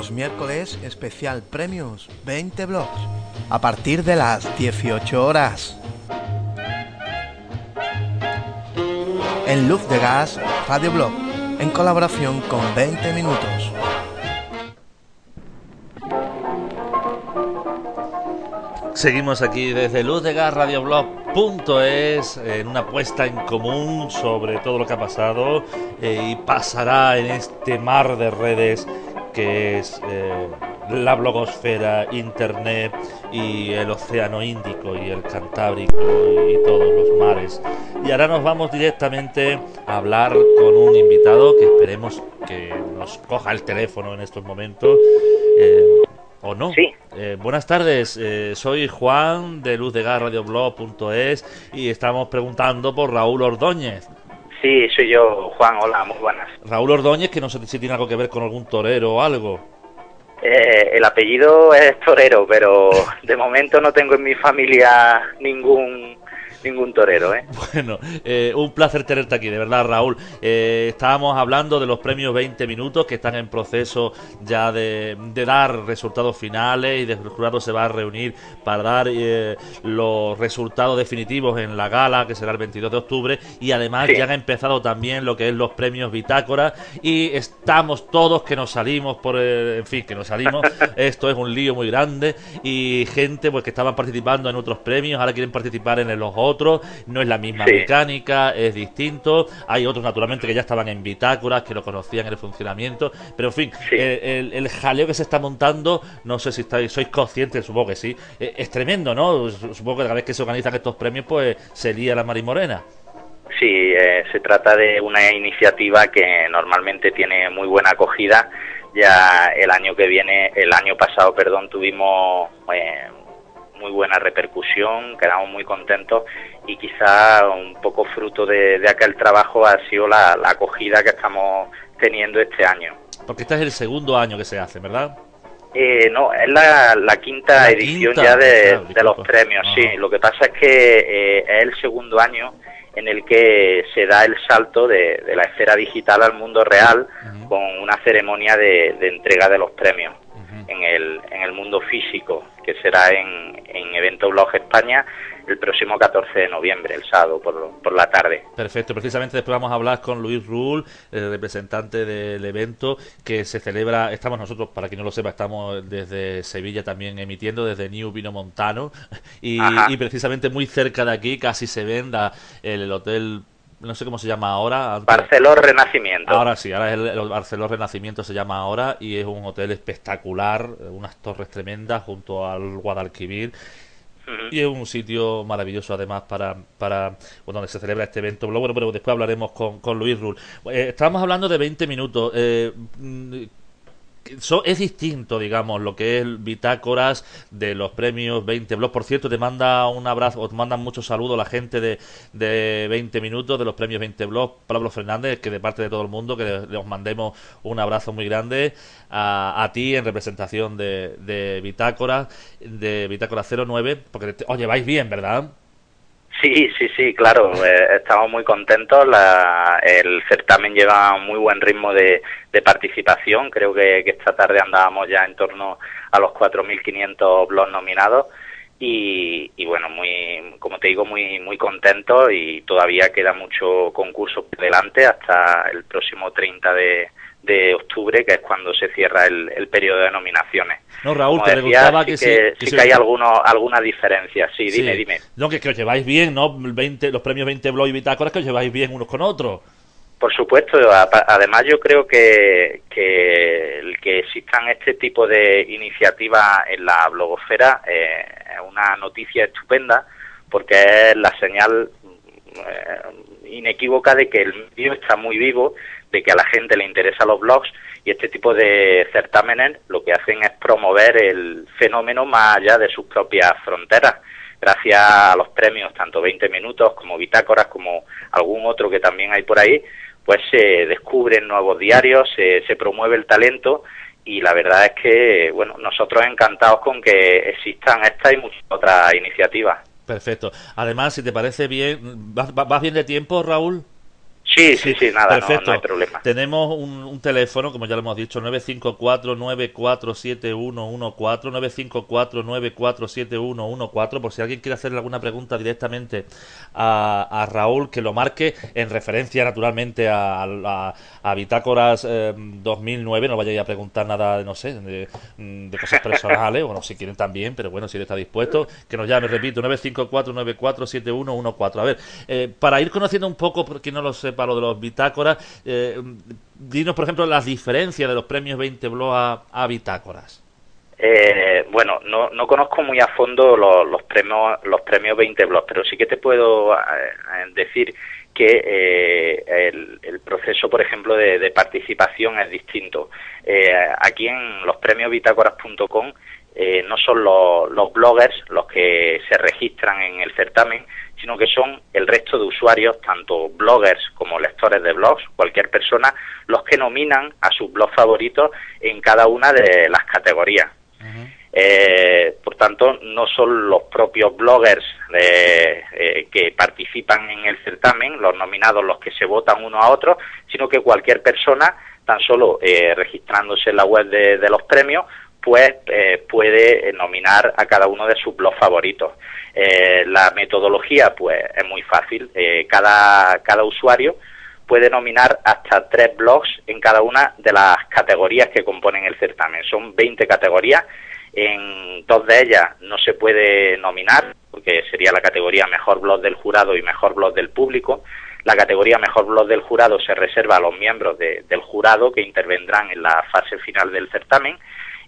Los miércoles especial premios 20 blogs a partir de las 18 horas. En Luz de Gas Radio Blog en colaboración con 20 minutos. Seguimos aquí desde Luz de Gas Radio Blog.es en una puesta en común sobre todo lo que ha pasado eh, y pasará en este mar de redes que es eh, la blogosfera, internet y el océano Índico y el Cantábrico y, todos los mares. Y ahora nos vamos directamente a hablar con un invitado que esperemos que nos coja el teléfono en estos momentos. Eh, ¿O no? Sí. Eh, buenas tardes, eh, soy Juan de Luz de Gas Radioblog.es y estamos preguntando por Raúl Ordóñez. Sí, soy yo, Juan, hola, muy buenas. Raúl Ordóñez, que no sé si tiene algo que ver con algún torero o algo. Eh, el apellido es Torero, pero de momento no tengo en mi familia ningún ningún torero, ¿eh? Bueno, eh, un placer tenerte aquí, de verdad, Raúl. Eh, estábamos hablando de los premios 20 minutos que están en proceso ya de, dar resultados finales y el jurado se va a reunir para dar eh, los resultados definitivos en la gala que será el 22 de octubre y además ya han empezado también lo que es los premios Bitácora y estamos todos que nos salimos por, en fin, que nos salimos. Esto es un lío muy grande y gente pues que estaban participando en otros premios ahora quieren participar en los otros, no es la misma mecánica, es distinto. Hay otros, naturalmente, que ya estaban en bitácoras, que lo conocían en el funcionamiento, pero en fin, el, jaleo que se está montando, no sé si estáis, sois conscientes, supongo que sí, eh, es tremendo, ¿no? Supongo que cada vez que se organizan estos premios, pues se lía la marimorena. Sí, eh, se trata de una iniciativa que normalmente tiene muy buena acogida. Ya el año que viene, el año pasado, perdón, tuvimos eh, muy buena repercusión, quedamos muy contentos y quizá un poco fruto de, aquel trabajo ha sido la, acogida que estamos teniendo este año. Porque este es el segundo año que se hace, ¿verdad? Eh, no, es la, quinta edición ya de, los premios, sí. Lo que pasa es que eh, es el segundo año en el que se da el salto de, la esfera digital al mundo real con una ceremonia de, entrega de los premios en, el, en el mundo físico, que será en, en Evento Blog España el próximo 14 de noviembre, el sábado, por, por la tarde. Perfecto, precisamente después vamos a hablar con Luis Rull, el representante del evento que se celebra, estamos nosotros, para quien no lo sepa, estamos desde Sevilla también emitiendo, desde New Vino Montano, y, y precisamente muy cerca de aquí casi se venda el hotel no sé cómo se llama ahora. Barceló Renacimiento. Ahora sí, ahora es el, Barceló Renacimiento se llama ahora y es un hotel espectacular, unas torres tremendas junto al Guadalquivir. Y es un sitio maravilloso además para, para donde se celebra este evento. Bueno, pero después hablaremos con, con Luis Rull. Eh, estábamos hablando de 20 minutos. Eh, es distinto, digamos, lo que es bitácoras de los premios 20 Blog. Por cierto, te manda un abrazo, o te mandan muchos saludos la gente de, de 20 minutos de los premios 20 Blog. Pablo Fernández, que de parte de todo el mundo, que les mandemos un abrazo muy grande a, a ti en representación de, de Bitácora, de Bitácora 09, porque os lleváis bien, ¿verdad? Sí, sí, sí, claro, eh, estamos muy contentos. el certamen lleva muy buen ritmo de, participación. Creo que, esta tarde andábamos ya en torno a los 4.500 blogs nominados. Y, bueno, muy, como te digo, muy, muy contentos y todavía queda mucho concurso por delante hasta el próximo 30 de, de octubre, que es cuando se cierra el, periodo de nominaciones. No, Raúl, te preguntaba que, si, que hay alguno, alguna diferencia. Sí, dime, dime. No, que, que os lleváis bien, ¿no? 20, los premios 20 Blog y Bitácoras, que os lleváis bien unos con otros. Por supuesto, además yo creo que, que el que existan este tipo de iniciativas en la blogosfera eh, es una noticia estupenda porque es la señal eh, inequívoca de que el medio está muy vivo de que a la gente le interesan los blogs y este tipo de certámenes lo que hacen es promover el fenómeno más allá de sus propias fronteras. Gracias a los premios, tanto 20 minutos como bitácoras, como algún otro que también hay por ahí, pues se descubren nuevos diarios, se, se promueve el talento y la verdad es que, bueno, nosotros encantados con que existan estas y muchas otras iniciativas. Perfecto. Además, si te parece bien, ¿vas, vas bien de tiempo, Raúl? Sí, sí, sí, nada, Perfecto. No, hay problema. Tenemos un, teléfono, como ya lo hemos dicho, 954-947114, 954-947114, por si alguien quiere hacerle alguna pregunta directamente a, Raúl, que lo marque en referencia, naturalmente, a, a, Bitácoras 2009, eh, no vaya a preguntar nada, no sé, de, cosas personales, bueno, si quieren también, pero bueno, si él está dispuesto, que nos llame, repito, 954-947114. A ver, eh, para ir conociendo un poco, porque no lo sepa, para lo de los bitácoras. Eh, dinos, por ejemplo, las diferencias de los premios 20 Blog a, bitácoras. Eh, bueno, no, no conozco muy a fondo los, premios los premios 20 blogs, pero sí que te puedo eh, decir que el, proceso, por ejemplo, de, participación es distinto. aquí en los premios bitácoras.com no son los, los bloggers los que se registran en el certamen, sino que son el resto de usuarios, tanto bloggers como lectores de blogs, cualquier persona, los que nominan a sus blogs favoritos en cada una de las categorías. Eh, por tanto, no son los propios bloggers eh, que participan en el certamen, los nominados, los que se votan uno a otro, sino que cualquier persona, tan solo eh, registrándose en la web de los premios, pues eh, puede nominar a cada uno de sus blogs favoritos. Eh, la metodología, pues, es muy fácil. Eh, cada, cada usuario puede nominar hasta tres blogs en cada una de las categorías que componen el certamen. Son 20 categorías. En dos de ellas no se puede nominar, porque sería la categoría Mejor Blog del Jurado y Mejor Blog del Público. La categoría Mejor Blog del Jurado se reserva a los miembros del jurado que intervendrán en la fase final del certamen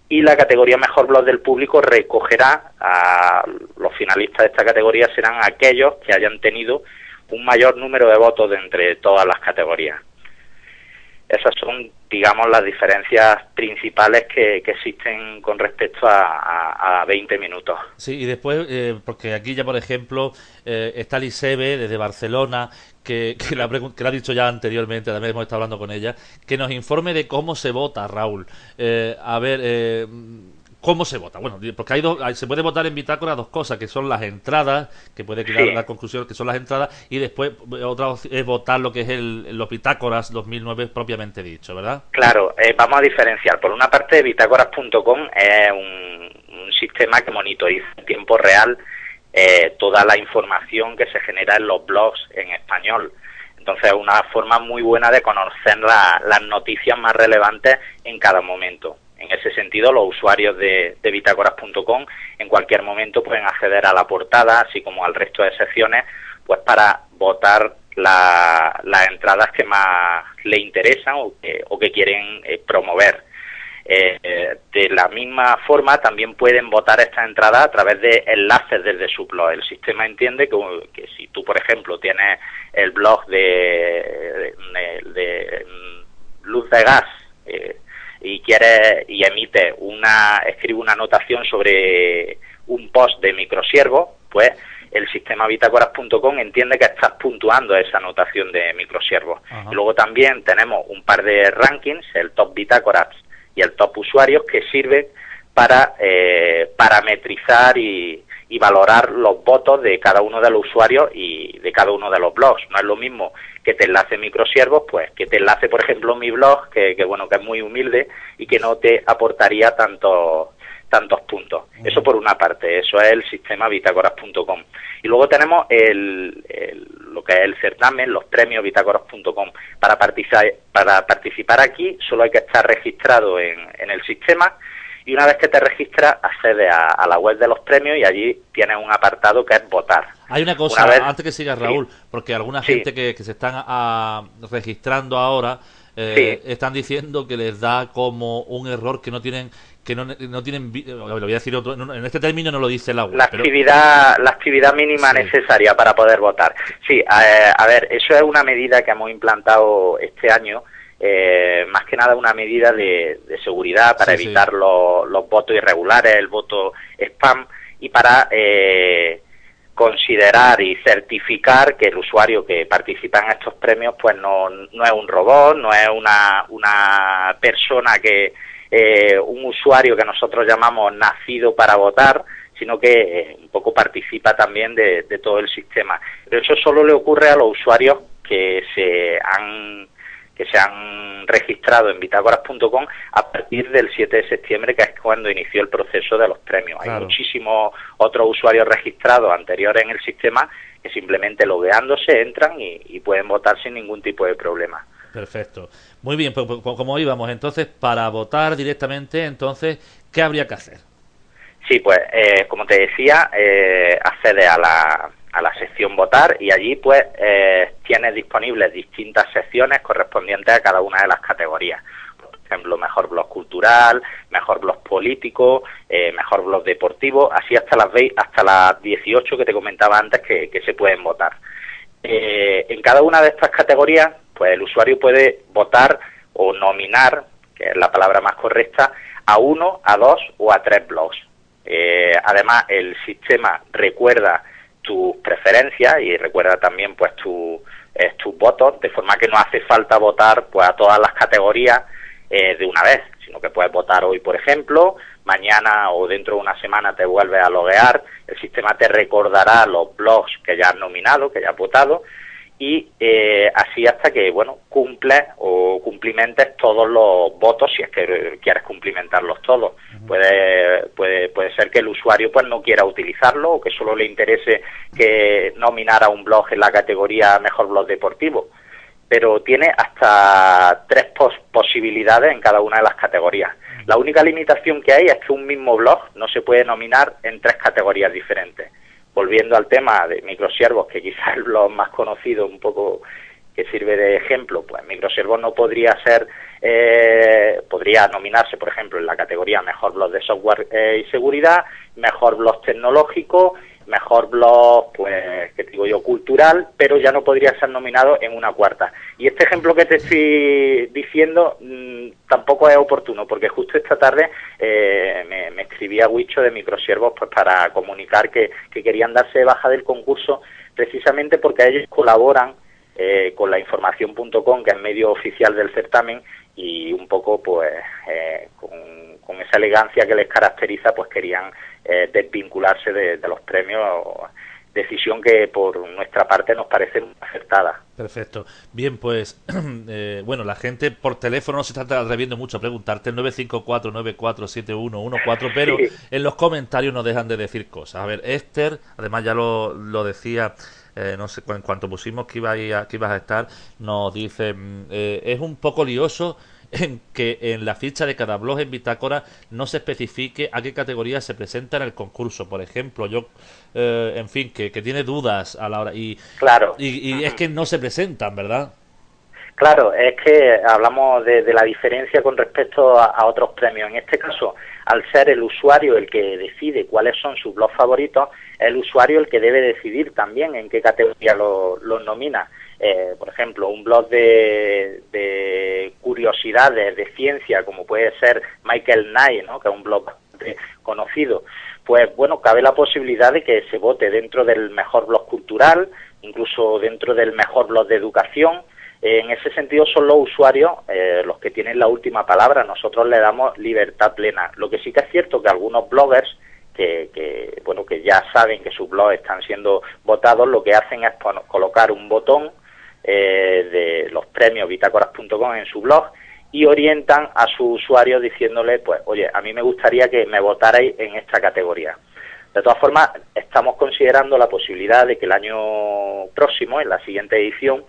y la categoría Mejor Blog del Público recogerá a los finalistas de esta categoría serán aquellos que hayan tenido un mayor número de votos de entre todas las categorías. Esas son, digamos, las diferencias principales que, existen con respecto a, a, 20 minutos. Sí, y después, eh, porque aquí ya, por ejemplo, eh, está Lisebe desde Barcelona, que, que, la, que ha dicho ya anteriormente, también hemos estado hablando con ella, que nos informe de cómo se vota, Raúl. Eh, a ver, eh, ¿Cómo se vota? Bueno, porque hay dos, se puede votar en bitácora dos cosas, que son las entradas, que puede quedar la conclusión que son las entradas, y después otra es votar lo que es el, los bitácoras 2009 propiamente dicho, ¿verdad? Claro, eh, vamos a diferenciar. Por una parte, bitácoras.com es un, un, sistema que monitoriza en tiempo real eh, toda la información que se genera en los blogs en español. Entonces es una forma muy buena de conocer las noticias más relevantes en cada momento. En ese sentido, los usuarios de, de bitácoras.com en cualquier momento pueden acceder a la portada, así como al resto de secciones, pues para votar las entradas que más le interesan o que, quieren eh, promover. Eh, de la misma forma, también pueden votar esta entrada a través de enlaces desde su blog. El sistema entiende que, si tú, por ejemplo, tienes el blog de, de, mm, Luz de Gas, eh, y quiere y emite una escribe una anotación sobre un post de microsiervo, pues el sistema bitácoras.com entiende que estás puntuando esa anotación de microsiervo. luego también tenemos un par de rankings, el top bitácoras y el top usuarios, que sirven para eh, parametrizar y, y valorar los votos de cada uno de los usuarios y de cada uno de los blogs. No es lo mismo que te enlace microsiervos, pues que te enlace, por ejemplo, mi blog, que, bueno, que es muy humilde y que no te aportaría tantos tantos puntos. Eso por una parte, eso es el sistema bitácoras.com. Y luego tenemos el, lo que es el certamen, los premios bitácoras.com. Para participar, para participar aquí solo hay que estar registrado en, en el sistema y una vez que te registras accede a, la web de los premios y allí tienes un apartado que es votar. Hay una cosa, antes que siga Raúl, porque alguna gente que, se están a, registrando ahora eh, están diciendo que les da como un error que no tienen que no, no tienen lo voy a decir otro, en este término no lo dice la web la actividad la actividad mínima necesaria para poder votar. Sí a ver eso es una medida que hemos implantado este año eh, más que nada una medida de, seguridad para evitar Los, votos irregulares, el voto spam y para eh, considerar y certificar que el usuario que participa en estos premios pues no, no es un robot, no es una, una persona que, eh, un usuario que nosotros llamamos nacido para votar, sino que un poco participa también de, de todo el sistema. Pero eso solo le ocurre a los usuarios que se han que se han registrado en bitácoras.com a partir del 7 de septiembre, que es cuando inició el proceso de los premios. Hay muchísimos otros usuarios registrados anteriores en el sistema que simplemente logueándose entran y, pueden votar sin ningún tipo de problema. Perfecto. Muy bien, pues, pues, pues, como íbamos, entonces, para votar directamente, entonces, ¿qué habría que hacer? Sí, pues, eh, como te decía, eh, accede a la, a la sección votar y allí, pues, eh, tienes disponibles distintas secciones correspondientes a cada una de las categorías ejemplo, mejor blog cultural, mejor blog político, eh, mejor blog deportivo, así hasta las hasta las 18 que te comentaba antes que, se pueden votar. Eh, en cada una de estas categorías, pues el usuario puede votar o nominar, que es la palabra más correcta, a uno, a dos o a tres blogs. Además, el sistema recuerda tus preferencias y recuerda también pues tu, tus votos, de forma que no hace falta votar pues a todas las categorías eh, de una vez, sino que puedes votar hoy, por ejemplo, mañana o dentro de una semana te vuelves a loguear, el sistema te recordará los blogs que ya has nominado, que ya has votado, y eh, así hasta que, bueno, cumples o cumplimentes todos los votos, si es que quieres cumplimentarlos todos. puede, puede, puede ser que el usuario pues no quiera utilizarlo o que solo le interese que nominara un blog en la categoría mejor blog deportivo pero tiene hasta tres posibilidades en cada una de las categorías. La única limitación que hay es que un mismo blog no se puede nominar en tres categorías diferentes. Volviendo al tema de microsiervos, que quizás es blog más conocido, un poco que sirve de ejemplo, pues microsiervos no podría ser, eh, podría nominarse, por ejemplo, en la categoría mejor blog de software eh, y seguridad, mejor blog tecnológico mejor blog, pues, que digo yo, cultural, pero ya no podría ser nominado en una cuarta. Y este ejemplo que te estoy diciendo mm, tampoco es oportuno, porque justo esta tarde eh, me, escribía Huicho de Microsiervos pues, para comunicar que, querían darse baja del concurso precisamente porque ellos colaboran eh, con la información.com, que es medio oficial del certamen, y un poco pues eh, con, esa elegancia que les caracteriza pues querían eh, desvincularse de, los premios decisión que por nuestra parte nos parece acertada. Perfecto. Bien, pues, eh, bueno, la gente por teléfono no se está atreviendo mucho a preguntarte el 954-947114, pero en los comentarios no dejan de decir cosas. A ver, Esther, además ya lo, lo decía, eh, no sé, en cuanto pusimos que, iba a, que ibas a estar, nos dice, mm, es un poco lioso en que en la ficha de cada blog en Bitácora no se especifique a qué categoría se presenta en el concurso. Por ejemplo, yo, eh, en fin, que, tiene dudas a la hora. Y, claro. Y, es que no se presentan, ¿verdad? Claro, es que hablamos de, la diferencia con respecto a, otros premios. En este caso, al ser el usuario el que decide cuáles son sus blogs favoritos, es el usuario el que debe decidir también en qué categoría los lo nomina. Eh, por ejemplo, un blog de, curiosidades de ciencia, como puede ser Michael ¿no? que es un blog conocido, pues bueno, cabe la posibilidad de que se vote dentro del mejor blog cultural, incluso dentro del mejor blog de educación. en ese sentido son los usuarios eh, los que tienen la última palabra. Nosotros le damos libertad plena. Lo que sí que es cierto que algunos bloggers que, bueno que ya saben que sus blogs están siendo votados, lo que hacen es colocar un botón eh, de los premios bitácoras.com en su blog y orientan a su usuario diciéndole, pues, oye, a mí me gustaría que me votarais en esta categoría. De todas formas, estamos considerando la posibilidad de que el año próximo, en la siguiente edición,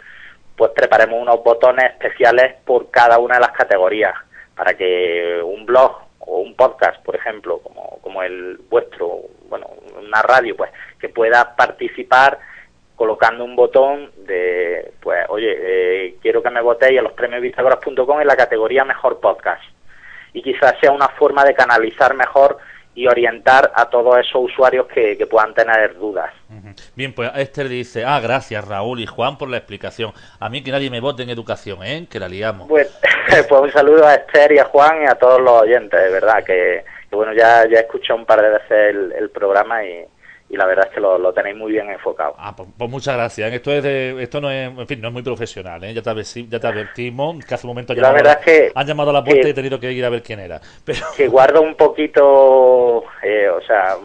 pues preparemos unos botones especiales por cada una de las categorías, para que un blog o un podcast, por ejemplo, como, como el vuestro, bueno, una radio, pues, que pueda participar colocando un botón de, pues, oye, eh, quiero que me votéis a los premios bisagoras.com en la categoría Mejor Podcast. Y quizás sea una forma de canalizar mejor y orientar a todos esos usuarios que, puedan tener dudas. Bien, pues Esther dice, ah, gracias Raúl y Juan por la explicación. A mí que nadie me vote en educación, ¿eh? Que la liamos. Pues, pues un saludo a Esther y a Juan y a todos los oyentes, de verdad, que, bueno, ya, ya he escuchado un par de veces el programa y, y la verdad es que lo, tenéis muy bien enfocado. Ah, pues, pues muchas gracias. Esto es esto no es, en fin, no es muy profesional, ¿eh? ya, te ya te advertimos que hace un momento la verdad es que, han llamado a la puerta y he tenido que ir a ver quién era. Pero... Que guardo un poquito, eh, o sea,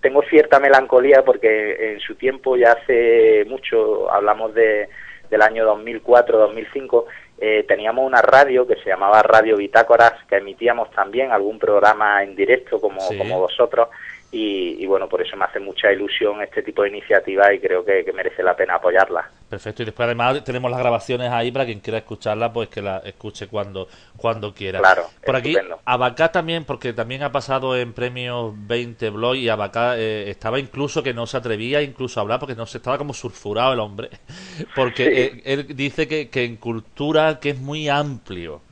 tengo cierta melancolía porque en su tiempo ya hace mucho hablamos de, del año 2004-2005, eh, teníamos una radio que se llamaba Radio Bitácoras, que emitíamos también algún programa en directo como, como vosotros, y, bueno, por eso me hace mucha ilusión este tipo de iniciativa y creo que, merece la pena apoyarla. Perfecto, y después además tenemos las grabaciones ahí para quien quiera escucharla, pues que la escuche cuando, cuando quiera. Claro, por aquí, Abacá también, porque también ha pasado en premios 20 blog y Abacá eh, estaba incluso que no se atrevía incluso a hablar porque no se estaba como surfurado el hombre, porque él, dice que, que en cultura que es muy amplio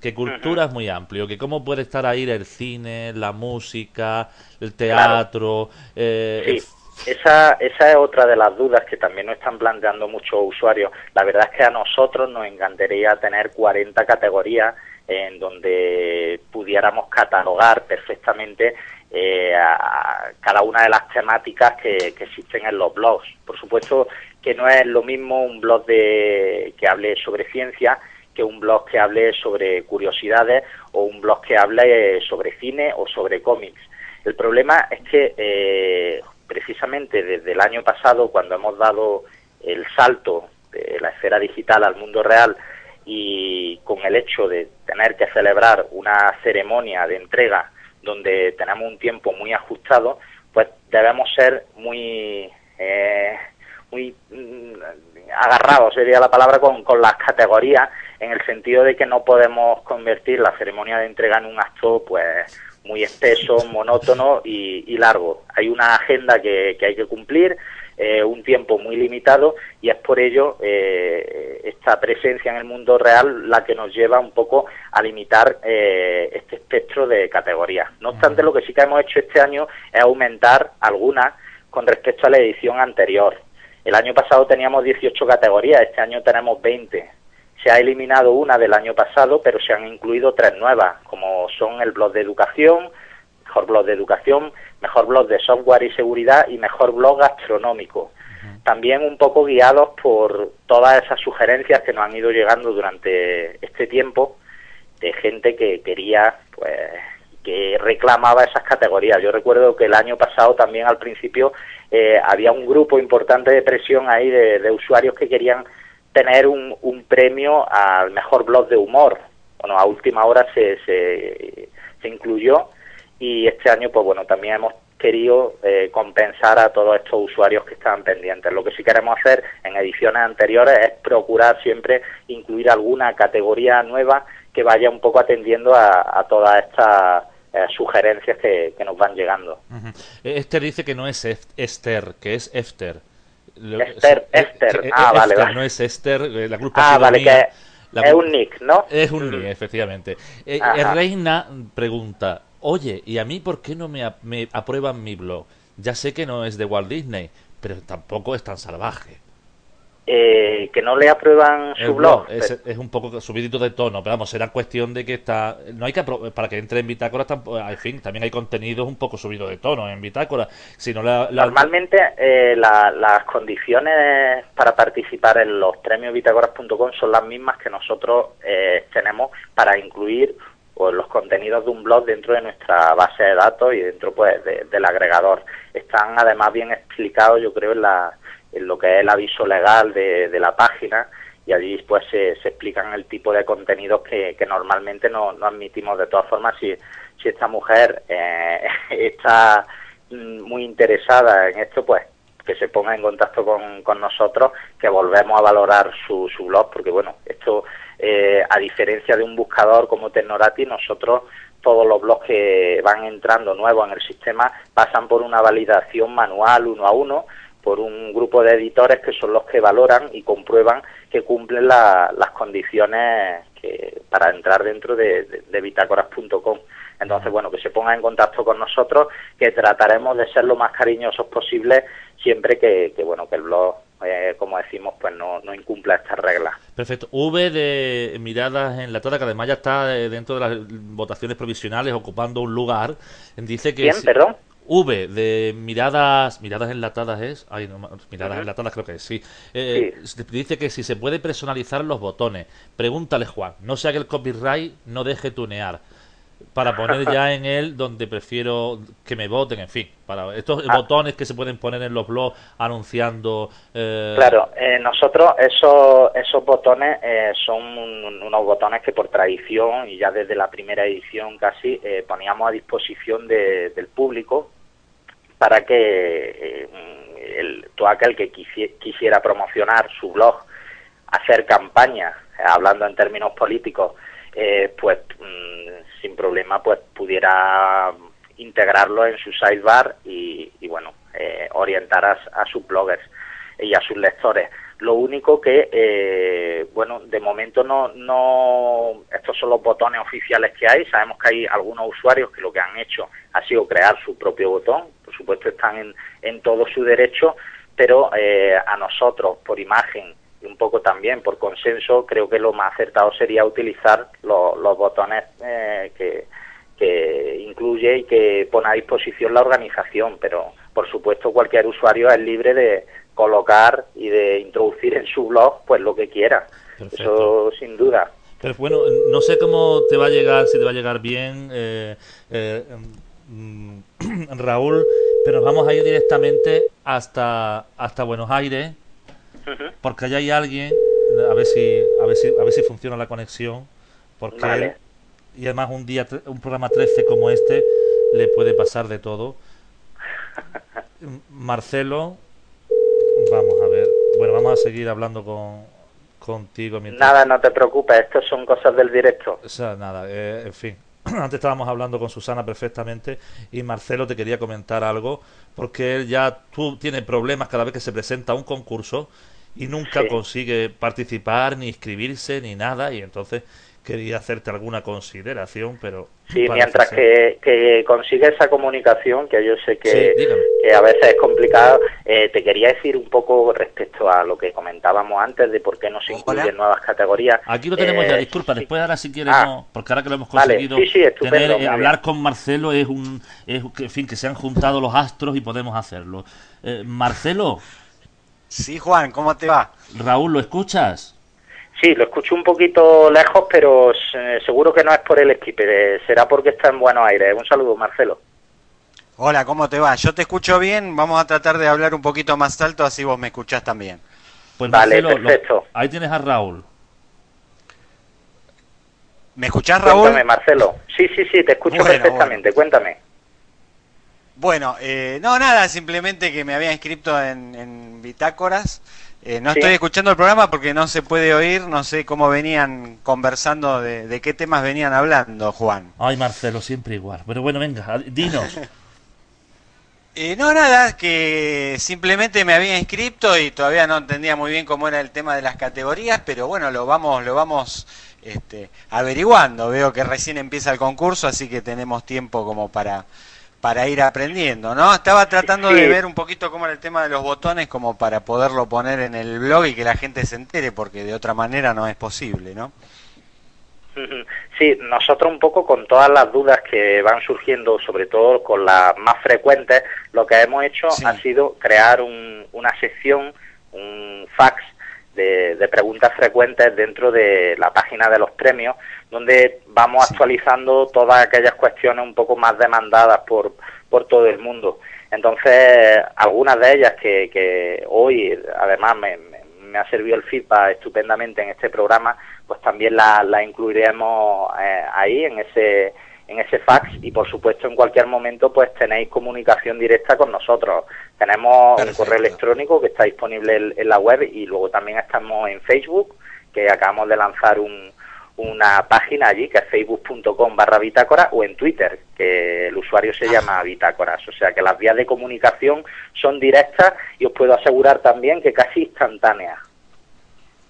que cultura es muy amplio, que cómo puede estar ahí el cine, la música, el teatro. Eh, sí. Esa, esa es otra de las dudas que también nos están planteando muchos usuarios. La verdad es que a nosotros nos encantaría tener 40 categorías en donde pudiéramos catalogar perfectamente eh, a cada una de las temáticas que, que, existen en los blogs. Por supuesto que no es lo mismo un blog de, que hable sobre ciencia que un blog que hable sobre curiosidades o un blog que hable sobre cine o sobre cómics. El problema es que eh, precisamente desde el año pasado, cuando hemos dado el salto de la esfera digital al mundo real y con el hecho de tener que celebrar una ceremonia de entrega donde tenemos un tiempo muy ajustado, pues debemos ser muy eh, muy mm, agarrados, sería la palabra, con las categorías en el sentido de que no podemos convertir la ceremonia de entrega en un acto pues muy espeso, monótono y, largo. Hay una agenda que, hay que cumplir, eh, un tiempo muy limitado y es por ello eh, esta presencia en el mundo real la que nos lleva un poco a limitar eh, este espectro de categorías. No obstante, lo que sí que hemos hecho este año es aumentar algunas con respecto a la edición anterior. El año pasado teníamos 18 categorías, este año tenemos 20. Se ha eliminado una del año pasado, pero se han incluido tres nuevas, como son el blog de educación, mejor blog de educación, mejor blog de software y seguridad y mejor blog gastronómico. También un poco guiados por todas esas sugerencias que nos han ido llegando durante este tiempo de gente que quería, pues, que reclamaba esas categorías. Yo recuerdo que el año pasado también al principio eh, había un grupo importante de presión ahí de usuarios que querían tener un, un premio al mejor blog de humor. Bueno, a última hora se, se, incluyó y este año, pues bueno, también hemos querido eh, compensar a todos estos usuarios que estaban pendientes. Lo que sí queremos hacer en ediciones anteriores es procurar siempre incluir alguna categoría nueva que vaya un poco atendiendo a, todas estas eh, sugerencias que, nos van llegando. Esther dice que no es Esther, que es Efter. Esther, Esther. ah, vale, vale. No es Esther, eh, la Ah, vale, que es un nick, ¿no? Es un nick, efectivamente. Eh, Reina pregunta, oye, ¿y a mí por qué no me, me aprueban mi blog? Ya sé que no es de Walt Disney, pero tampoco es tan salvaje eh, que no le aprueban su blog. Es, un poco subidito de tono, pero vamos, será cuestión de que está. No hay que para que entre en Bitácora, en fin, también hay contenidos un poco subido de tono en Bitácora. Si no Normalmente eh, las condiciones para participar en los premios bitácoras.com son las mismas que nosotros eh, tenemos para incluir los contenidos de un blog dentro de nuestra base de datos y dentro pues del agregador. Están además bien explicados, yo creo, en la en lo que es el aviso legal de, la página y allí pues se, explican el tipo de contenidos que, normalmente no, admitimos. De todas formas, si, si esta mujer eh, está muy interesada en esto, pues que se ponga en contacto con, con nosotros, que volvemos a valorar su, su blog, porque bueno, esto, eh, a diferencia de un buscador como Tecnorati, nosotros todos los blogs que van entrando nuevos en el sistema pasan por una validación manual uno a uno, por un grupo de editores que son los que valoran y comprueban que cumplen las condiciones que, para entrar dentro de, de, bitácoras.com. Entonces, bueno, que se ponga en contacto con nosotros, que trataremos de ser lo más cariñosos posible siempre que, bueno, que el blog, eh, como decimos, pues no, no incumpla estas reglas. Perfecto. V de miradas enlatadas, que además ya está eh, dentro de las votaciones provisionales ocupando un lugar, dice que... ¿Quién, perdón? V de miradas miradas enlatadas es ay no, miradas enlatadas creo que es sí. Eh, dice que si se puede personalizar los botones pregúntale Juan no sea que el copyright no deje tunear para poner ya en él donde prefiero que me voten, en fin, para estos Ah. botones que se pueden poner en los blogs anunciando. eh, Claro, eh, nosotros esos, esos botones eh, son un- unos botones que por tradición y ya desde la primera edición casi eh, poníamos a disposición de- del público para que eh, el, todo aquel que quisi- quisiera promocionar su blog, hacer campaña, hablando en términos políticos, eh, pues mm, sin problema pues pudiera integrarlo en su sidebar y, y, bueno, eh, orientar a sus bloggers y a sus lectores. Lo único que, eh, bueno, de momento no, no, estos son los botones oficiales que hay. Sabemos que hay algunos usuarios que lo que han hecho ha sido crear su propio botón. Por supuesto, están en, en todo su derecho, pero eh, a nosotros, por imagen y un poco también por consenso, creo que lo más acertado sería utilizar lo- los botones eh, que, que incluye y que pone a disposición la organización, pero por supuesto cualquier usuario es libre de colocar y de introducir en su blog pues lo que quiera. Perfecto. Eso sin duda. Pero bueno, no sé cómo te va a llegar, si te va a llegar bien, eh, eh, mm, Raúl, pero vamos a ir directamente hasta, hasta Buenos Aires, porque allá hay alguien, a ver si, a ver si, a ver si funciona la conexión, porque Vale. él- y además un día, un programa 13 como este, le puede pasar de todo. Marcelo, bueno, vamos a seguir hablando con, contigo mientras Nada, no te preocupes, esto son cosas del directo. o sea, nada, eh, en fin. Antes estábamos hablando con Susana perfectamente y Marcelo te quería comentar algo porque él ya tú tiene problemas cada vez que se presenta a un concurso y nunca Sí. consigue participar ni inscribirse ni nada y entonces quería hacerte alguna consideración, pero Sí, mientras que, que consigue esa comunicación, que yo sé que, Sí, que a veces es complicado, eh, te quería decir un poco respecto a lo que comentábamos antes de por qué no se Hola. incluyen nuevas categorías. Aquí lo tenemos ya, Eh, disculpa, sí. después ahora si quieres, Ah. no, porque ahora que lo hemos Vale, conseguido sí, sí, estupendo, tener, eh, hablar con Marcelo es un, es que, en fin, que se han juntado los astros y podemos hacerlo. Eh, Marcelo, Sí, Juan, ¿cómo te va? Raúl, ¿lo escuchas? Sí, lo escucho un poquito lejos, pero eh, seguro que no es por el equipo, eh, será porque está en Buenos Aires. Un saludo, Marcelo. Hola, ¿cómo te va? Yo te escucho bien, vamos a tratar de hablar un poquito más alto, así vos me escuchás también. Pues Vale, Marcelo, lo- perfecto. ahí tienes a Raúl. ¿Me escuchás, Raúl? Cuéntame, Marcelo. Sí, sí, sí, te escucho Bueno, perfectamente. Cuéntame. Bueno, eh, no, nada, simplemente que me había inscrito en, en Bitácoras. Eh, no Sí. estoy escuchando el programa porque no se puede oír, no sé cómo venían conversando, de, de qué temas venían hablando, Juan. Ay, Marcelo, siempre igual. Pero bueno, venga, dinos. Eh, no, nada, que simplemente me había inscrito y todavía no entendía muy bien cómo era el tema de las categorías, pero bueno, lo vamos, lo vamos este, averiguando. Veo que recién empieza el concurso, así que tenemos tiempo como para, para ir aprendiendo, ¿no? Estaba tratando Sí. de ver un poquito cómo era el tema de los botones, como para poderlo poner en el blog y que la gente se entere, porque de otra manera no es posible, ¿no? Sí, nosotros un poco con todas las dudas que van surgiendo, sobre todo con las más frecuentes, lo que hemos hecho Sí. ha sido crear un- una sección, un fax de, de preguntas frecuentes dentro de la página de los premios, donde vamos Sí. actualizando todas aquellas cuestiones un poco más demandadas por, por todo el mundo. Entonces, algunas de ellas que, que hoy, además, me, me- me ha servido el feedback estupendamente en este programa, pues también la, la incluiremos eh, ahí en ese en ese fax y por supuesto en cualquier momento pues tenéis comunicación directa con nosotros. Tenemos Perfecto. un correo electrónico que está disponible en, en la web y luego también estamos en Facebook, que acabamos de lanzar un, una página allí que es facebook.com barra bitácora o en Twitter, que el usuario se llama bitácoras. O sea que las vías de comunicación son directas y os puedo asegurar también que casi instantáneas.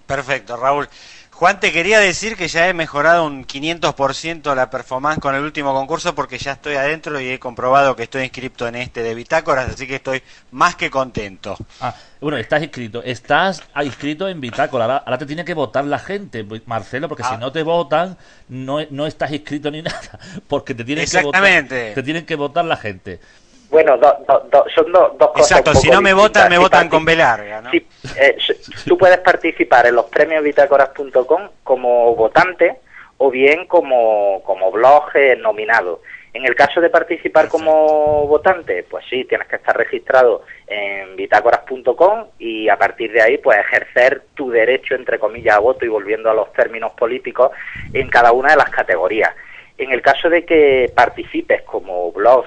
Perfecto, Raúl. Juan, te quería decir que ya he mejorado un 500% la performance con el último concurso porque ya estoy adentro y he comprobado que estoy inscrito en este de Bitácoras, así que estoy más que contento. Ah, bueno, estás inscrito. Estás ah, inscrito en Bitácora. Ahora, ahora te tiene que votar la gente, pues, Marcelo, porque Ah. si no te votan, no, no estás inscrito ni nada. Porque te tienen, que votar, te tienen que votar la gente. Bueno, do- do- do- son do- dos cosas. Exacto, si no me votan, me votan con B larga, eh, tú puedes participar en los premios bitácoras.com como votante o bien como, como blog eh, nominado. En el caso de participar como votante, pues sí, tienes que estar registrado en bitácoras.com y a partir de ahí, pues ejercer tu derecho, entre comillas, a voto y volviendo a los términos políticos en cada una de las categorías. En el caso de que participes como blog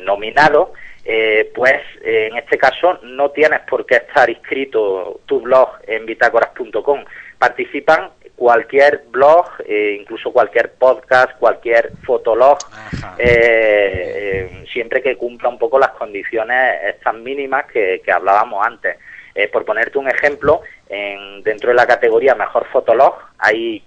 nominado, eh, pues eh, en este caso no tienes por qué estar inscrito tu blog en bitácoras.com. Participan cualquier blog, eh, incluso cualquier podcast, cualquier fotolog, siempre que cumpla un poco las condiciones estas mínimas que, hablábamos antes. por ponerte un ejemplo, en, dentro de la categoría Mejor Fotolog hay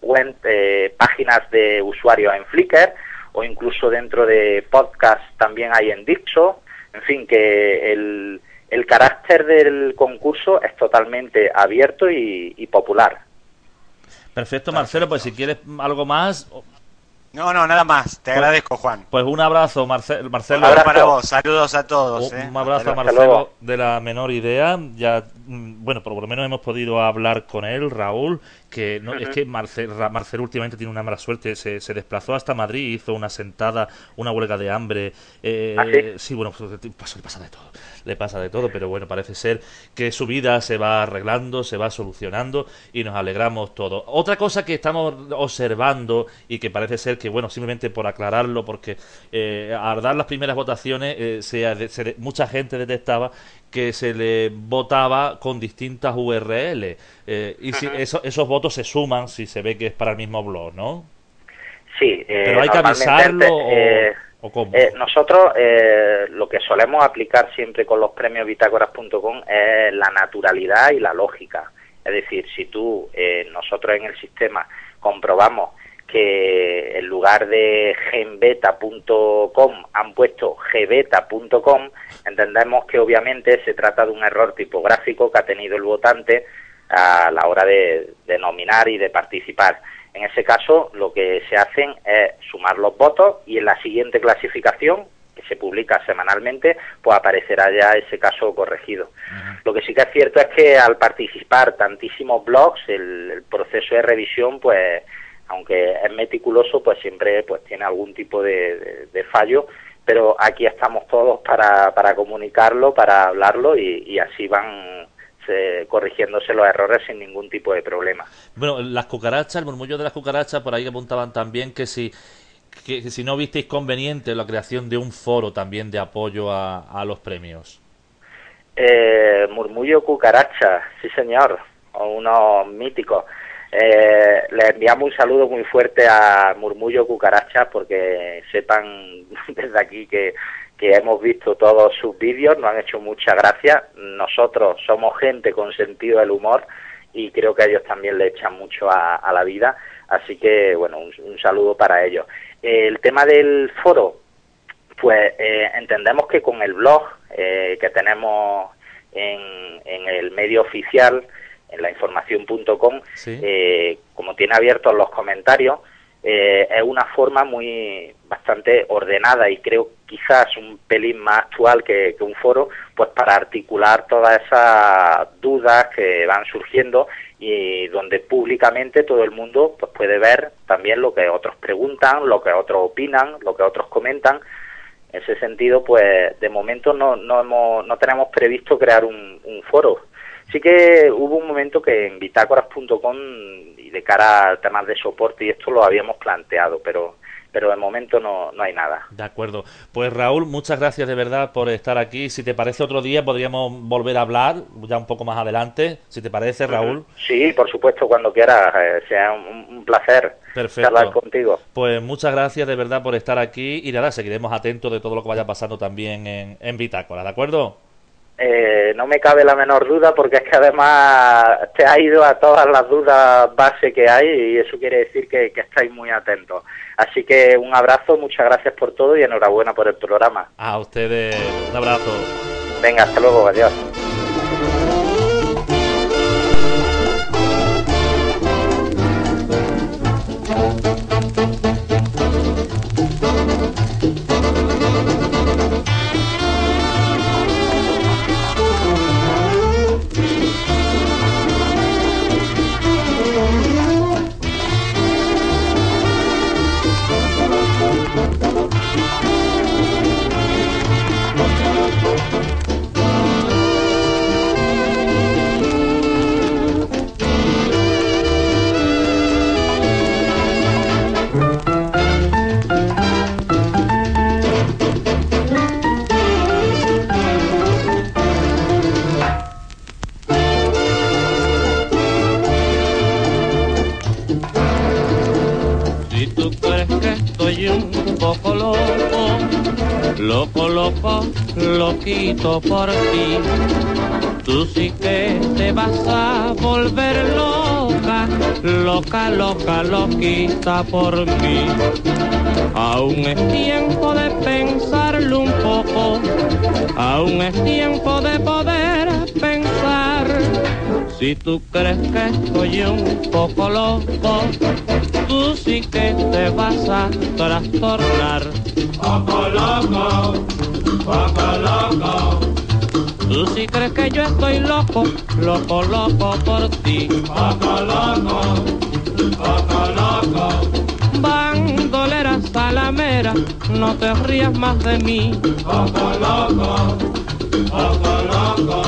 páginas de usuarios en Flickr o incluso dentro de podcast también hay en Dixo, en fin, que el, el carácter del concurso es totalmente abierto y, popular. Perfecto, Marcelo, pues si quieres algo más... No, no, nada más. Te pues, agradezco, Juan. Pues un abrazo, Marcelo. Un abrazo para vos. Saludos a todos. Un, ¿eh? abrazo a Marcelo de la menor idea. Ya, mm, bueno, por lo menos hemos podido hablar con él, Raúl que no, es que Marcel, Marcel, últimamente tiene una mala suerte, se, se, desplazó hasta Madrid, hizo una sentada, una huelga de hambre. Eh, ¿Ah, sí? bueno, pues, le pasa de todo, le pasa de todo, pero bueno, parece ser que su vida se va arreglando, se va solucionando y nos alegramos todos. Otra cosa que estamos observando y que parece ser que, bueno, simplemente por aclararlo, porque eh, al dar las primeras votaciones eh, se, mucha gente detectaba que se le votaba con distintas URL. Eh, y si esos votos se suman si se ve que es para el mismo blog, ¿no? Sí. Eh, Pero hay que avisarlo o, eh, cómo. nosotros lo que solemos aplicar siempre con los premios bitácoras.com es la naturalidad y la lógica. Es decir, si tú, nosotros en el sistema comprobamos que en lugar de genbeta.com han puesto gbeta.com, entendemos que obviamente se trata de un error tipográfico que ha tenido el votante a la hora de, nominar y de participar. En ese caso, lo que se hacen es sumar los votos y en la siguiente clasificación, que se publica semanalmente, pues aparecerá ya ese caso corregido. Lo que sí que es cierto es que al participar tantísimos blogs, el proceso de revisión, pues aunque es meticuloso, pues siempre pues tiene algún tipo de, fallo, pero aquí estamos todos para, para comunicarlo, para hablarlo y, así van corrigiéndose los errores sin ningún tipo de problema. Bueno, las cucarachas, el murmullo de las cucarachas, por ahí apuntaban también que si que, si no visteis conveniente la creación de un foro también de apoyo a, los premios. Eh, murmullo cucaracha, sí señor, unos míticos. Eh, les enviamos un saludo muy fuerte a Murmullo Cucaracha porque sepan desde aquí que, que hemos visto todos sus vídeos, nos han hecho mucha gracia. Nosotros somos gente con sentido del humor y creo que ellos también le echan mucho a, la vida. Así que, bueno, un, saludo para ellos. el tema del foro, pues eh, entendemos que con el blog eh, que tenemos en, en el medio oficial, en la información.com, eh, como tiene abiertos los comentarios, eh, es una forma muy bastante ordenada y creo quizás un pelín más actual que, un foro, pues para articular todas esas dudas que van surgiendo y donde públicamente todo el mundo pues puede ver también lo que otros preguntan, lo que otros opinan, lo que otros comentan. En ese sentido, pues de momento no, no, hemos, no tenemos previsto crear un, un foro Sí que hubo un momento que en bitácoras.com y de cara a temas de soporte y esto lo habíamos planteado, pero pero de momento no, no hay nada. De acuerdo. Pues Raúl, muchas gracias de verdad por estar aquí. Si te parece otro día podríamos volver a hablar ya un poco más adelante, si te parece Raúl. Sí, por supuesto, cuando quieras. Eh, sea un, placer hablar contigo. Pues muchas gracias de verdad por estar aquí y nada, seguiremos atentos de todo lo que vaya pasando también en, en Bitácora, ¿de acuerdo? Eh, no me cabe la menor duda porque es que además te ha ido a todas las dudas base que hay y eso quiere decir que, que estáis muy atentos. Así que un abrazo, muchas gracias por todo y enhorabuena por el programa. A ustedes, un abrazo. Venga, hasta luego, adiós. Loquito por ti. Tú sí que te vas a volver loca, loca, loca, loquita por mí. Aún es tiempo de pensarlo un poco, aún es tiempo de poder pensar. Si tú crees que estoy un poco loco, tú sí que te vas a trastornar. Poco loco, Tú sí crees que yo estoy loco, loco, loco por ti. Poco loco, poco loco. Bandolera salamera, no te rías más de mí. Poco loco, poco loco.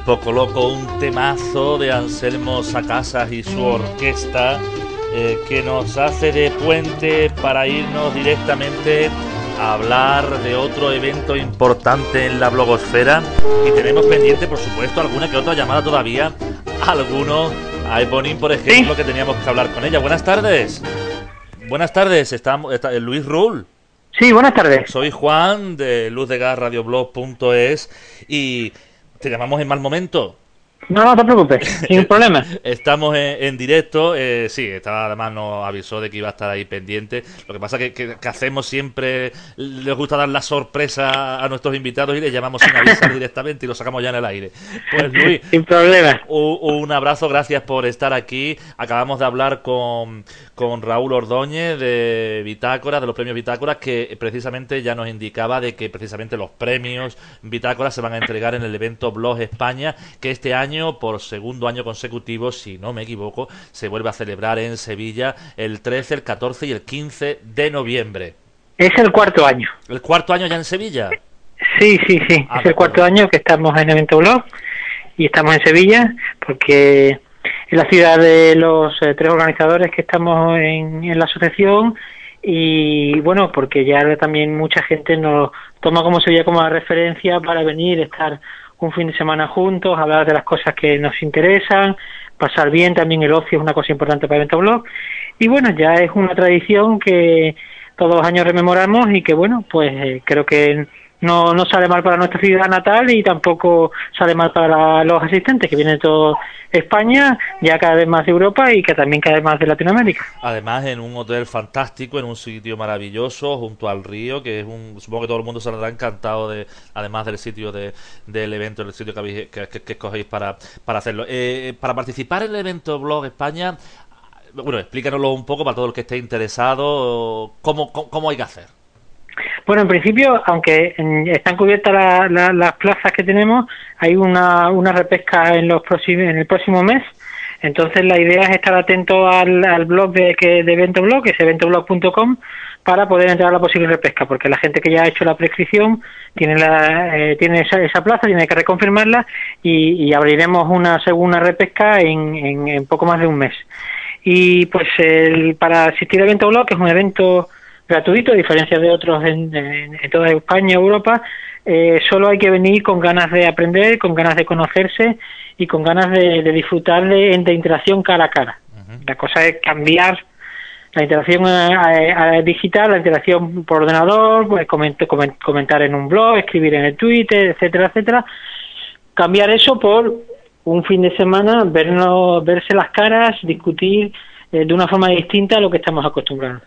El Poco Loco, un temazo de Anselmo Sacasas y su orquesta eh, que nos hace de puente para irnos directamente a hablar de otro evento importante en la blogosfera y tenemos pendiente, por supuesto, alguna que otra llamada todavía, algunos, a Eponín, por ejemplo, que teníamos que hablar con ella. Buenas tardes. Buenas tardes, estamos, está, Luis Rull. Sí, buenas tardes. Soy Juan de luzdegasradioblog.es y te llamamos en mal momento. No, no te preocupes, sin problema. Estamos en, directo, eh, sí, estaba, además nos avisó de que iba a estar ahí pendiente. Lo que pasa es que, que, hacemos siempre, les gusta dar la sorpresa a nuestros invitados y les llamamos sin avisar directamente y lo sacamos ya en el aire. Pues Luis, sin problema. Un, un abrazo, gracias por estar aquí. Acabamos de hablar con, con Raúl Ordóñez de Bitácora, de los premios Bitácora, que precisamente ya nos indicaba de que precisamente los premios Bitácora se van a entregar en el evento Blog España, que este año por segundo año consecutivo, si no me equivoco, se vuelve a celebrar en Sevilla el 13, el 14 y el 15 de noviembre. Es el cuarto año. ¿El cuarto año ya en Sevilla? Sí, sí, sí. Ah, es el cuarto año que estamos en Evento Blog y estamos en Sevilla porque es la ciudad de los eh, tres organizadores que estamos en, la asociación y bueno, porque ya también mucha gente nos toma como Sevilla como referencia para venir, estar un fin de semana juntos, hablar de las cosas que nos interesan, pasar bien, también el ocio es una cosa importante para Evento Blog. Y bueno, ya es una tradición que todos los años rememoramos y que bueno, pues eh, creo que no, no sale mal para nuestra ciudad natal y tampoco sale mal para los asistentes que vienen de toda España, ya cada vez más de Europa y que también cada vez más de Latinoamérica. Además, en un hotel fantástico, en un sitio maravilloso, junto al río, que es un. Supongo que todo el mundo se habrá encantado, de además del sitio de, del evento, el sitio que, habéis, que, escogéis para, para hacerlo. Eh, para participar en el evento Blog España, bueno, explícanoslo un poco para todo el que esté interesado, cómo, cómo hay que hacer. Bueno, en principio, aunque están cubiertas las plazas que tenemos, hay una, una repesca en, los próximos, en el próximo mes. Entonces, la idea es estar atento al, al blog de, que, de Evento Blog, que es eventoblog.com, para poder entrar a la posible repesca, porque la gente que ya ha hecho la prescripción tiene, la, eh, tiene esa, esa, plaza, tiene que reconfirmarla y, y abriremos una segunda repesca en, en, en, poco más de un mes. Y pues el, para asistir a Evento Blog, que es un evento gratuito, a diferencia de otros en, en, en toda España, Europa, eh, solo hay que venir con ganas de aprender, con ganas de conocerse y con ganas de, de disfrutar de, de, interacción cara a cara. Uh -huh. La cosa es cambiar la interacción a, a, digital, la interacción por ordenador, pues, comentar, comentar en un blog, escribir en el Twitter, etcétera, etcétera. Cambiar eso por un fin de semana, vernos, verse las caras, discutir de una forma distinta a lo que estamos acostumbrados.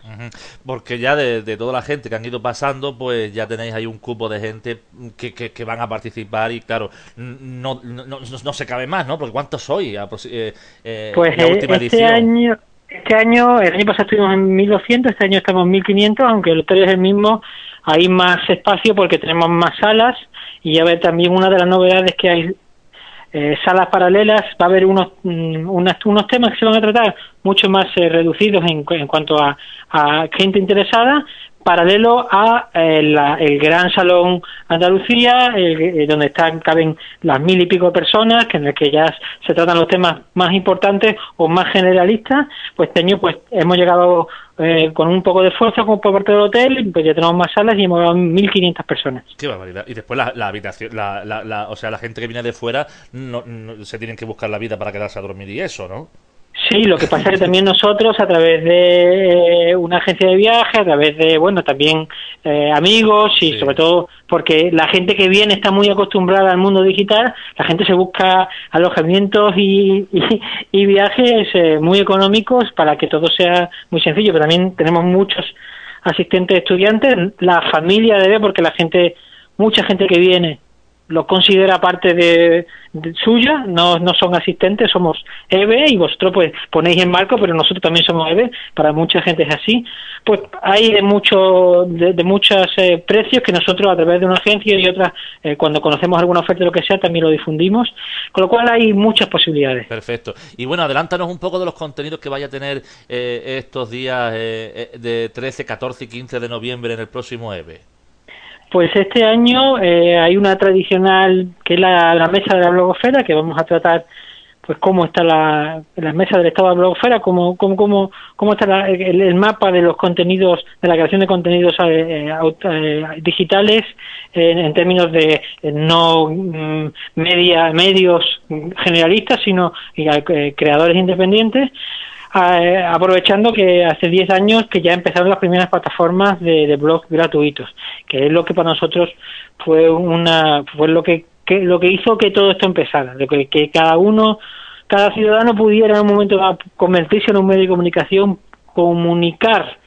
Porque ya de, de, toda la gente que han ido pasando, pues ya tenéis ahí un cupo de gente que, que, que van a participar y claro, no, no, no, no, se cabe más, ¿no? Porque ¿cuántos sois? Eh, eh, pues la última este edición. año... Este año, el año pasado estuvimos en 1200, este año estamos en 1500, aunque el hotel es el mismo, hay más espacio porque tenemos más salas y ya ve también una de las novedades que hay eh, salas paralelas, va a haber unos, mm, unos temas que se van a tratar mucho más eh, reducidos en, en cuanto a gente interesada, paralelo a eh, la- el gran salón Andalucía, eh, donde están caben las mil y pico personas, que en el que ya se tratan los temas más importantes o más generalistas. Pues este pues hemos llegado eh, con un poco de esfuerzo como por parte del hotel, pues ya tenemos más salas y hemos llegado a 1.500 personas. Qué barbaridad. Y después la, habitación, la, la, o sea, la gente que viene de fuera no- se tienen que buscar la vida para quedarse a dormir y eso, ¿no? Sí, lo que pasa es que también nosotros, a través de eh, una agencia de viaje, a través de, bueno, también eh, amigos y Sí. sobre todo porque la gente que viene está muy acostumbrada al mundo digital, la gente se busca alojamientos y, y, y viajes eh, muy económicos para que todo sea muy sencillo, pero también tenemos muchos asistentes estudiantes, la familia debe, porque la gente, mucha gente que viene lo considera parte de, suya, no, no son asistentes, somos EVE y vosotros pues ponéis en marco, pero nosotros también somos EVE, para mucha gente es así. Pues hay de mucho, de, de muchos eh, precios que nosotros a través de una agencia y otras, eh, cuando conocemos alguna oferta o lo que sea, también lo difundimos, con lo cual hay muchas posibilidades. Perfecto. Y bueno, adelántanos un poco de los contenidos que vaya a tener eh, estos días eh, eh, de 13, 14 y 15 de noviembre en el próximo E EVE. Pues este año eh, hay una tradicional que es la, mesa de la blogosfera, que vamos a tratar pues cómo está la, mesa del estado de la blogosfera, cómo, cómo, cómo, cómo está la- el, el mapa de los contenidos, de la creación de contenidos eh, aut- eh, digitales en, términos de eh, no mm, media, medios generalistas, sino eh, creadores independientes. eh, aprovechando que hace 10 años que ya empezaron las primeras plataformas de, de blogs gratuitos, que es lo que para nosotros fue una fue lo que, que- lo que hizo que todo esto empezara, lo que, que cada uno, cada ciudadano pudiera en un momento convertirse en un medio de comunicación, comunicar,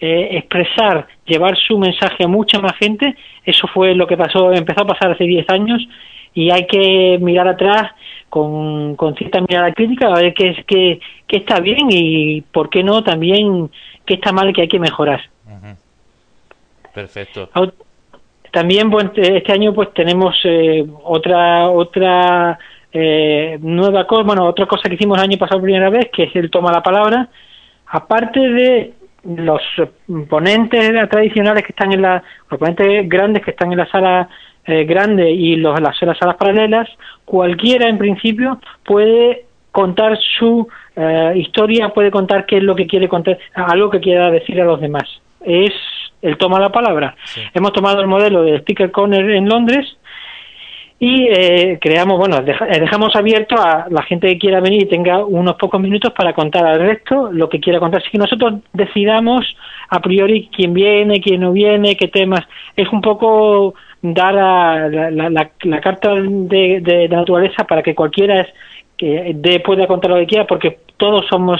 eh, expresar, llevar su mensaje a mucha más gente, eso fue lo que pasó, empezó a pasar hace 10 años y hay que mirar atrás con, con cierta mirada crítica a ver qué es qué, qué está bien y por qué no también qué está mal que hay que mejorar. Perfecto. También pues, este año pues tenemos eh, otra otra eh, nueva cosa, bueno, otra cosa que hicimos el año pasado por primera vez, que es el toma la palabra, aparte de los ponentes tradicionales que están en la, los ponentes grandes que están en la sala eh, grande y los, las, las salas paralelas, cualquiera en principio puede contar su eh, historia, puede contar qué es lo que quiere contar, algo que quiera decir a los demás. Es el toma la palabra. Sí. Hemos tomado el modelo de Speaker Corner en Londres y eh, creamos, bueno, eh, dejamos abierto a la gente que quiera venir y tenga unos pocos minutos para contar al resto lo que quiera contar. Así que nosotros decidamos a priori quién viene, quién no viene, qué temas. Es un poco dar a la, la- la- la carta de, de la naturaleza para que cualquiera es, que de, pueda contar lo que quiera, porque todos somos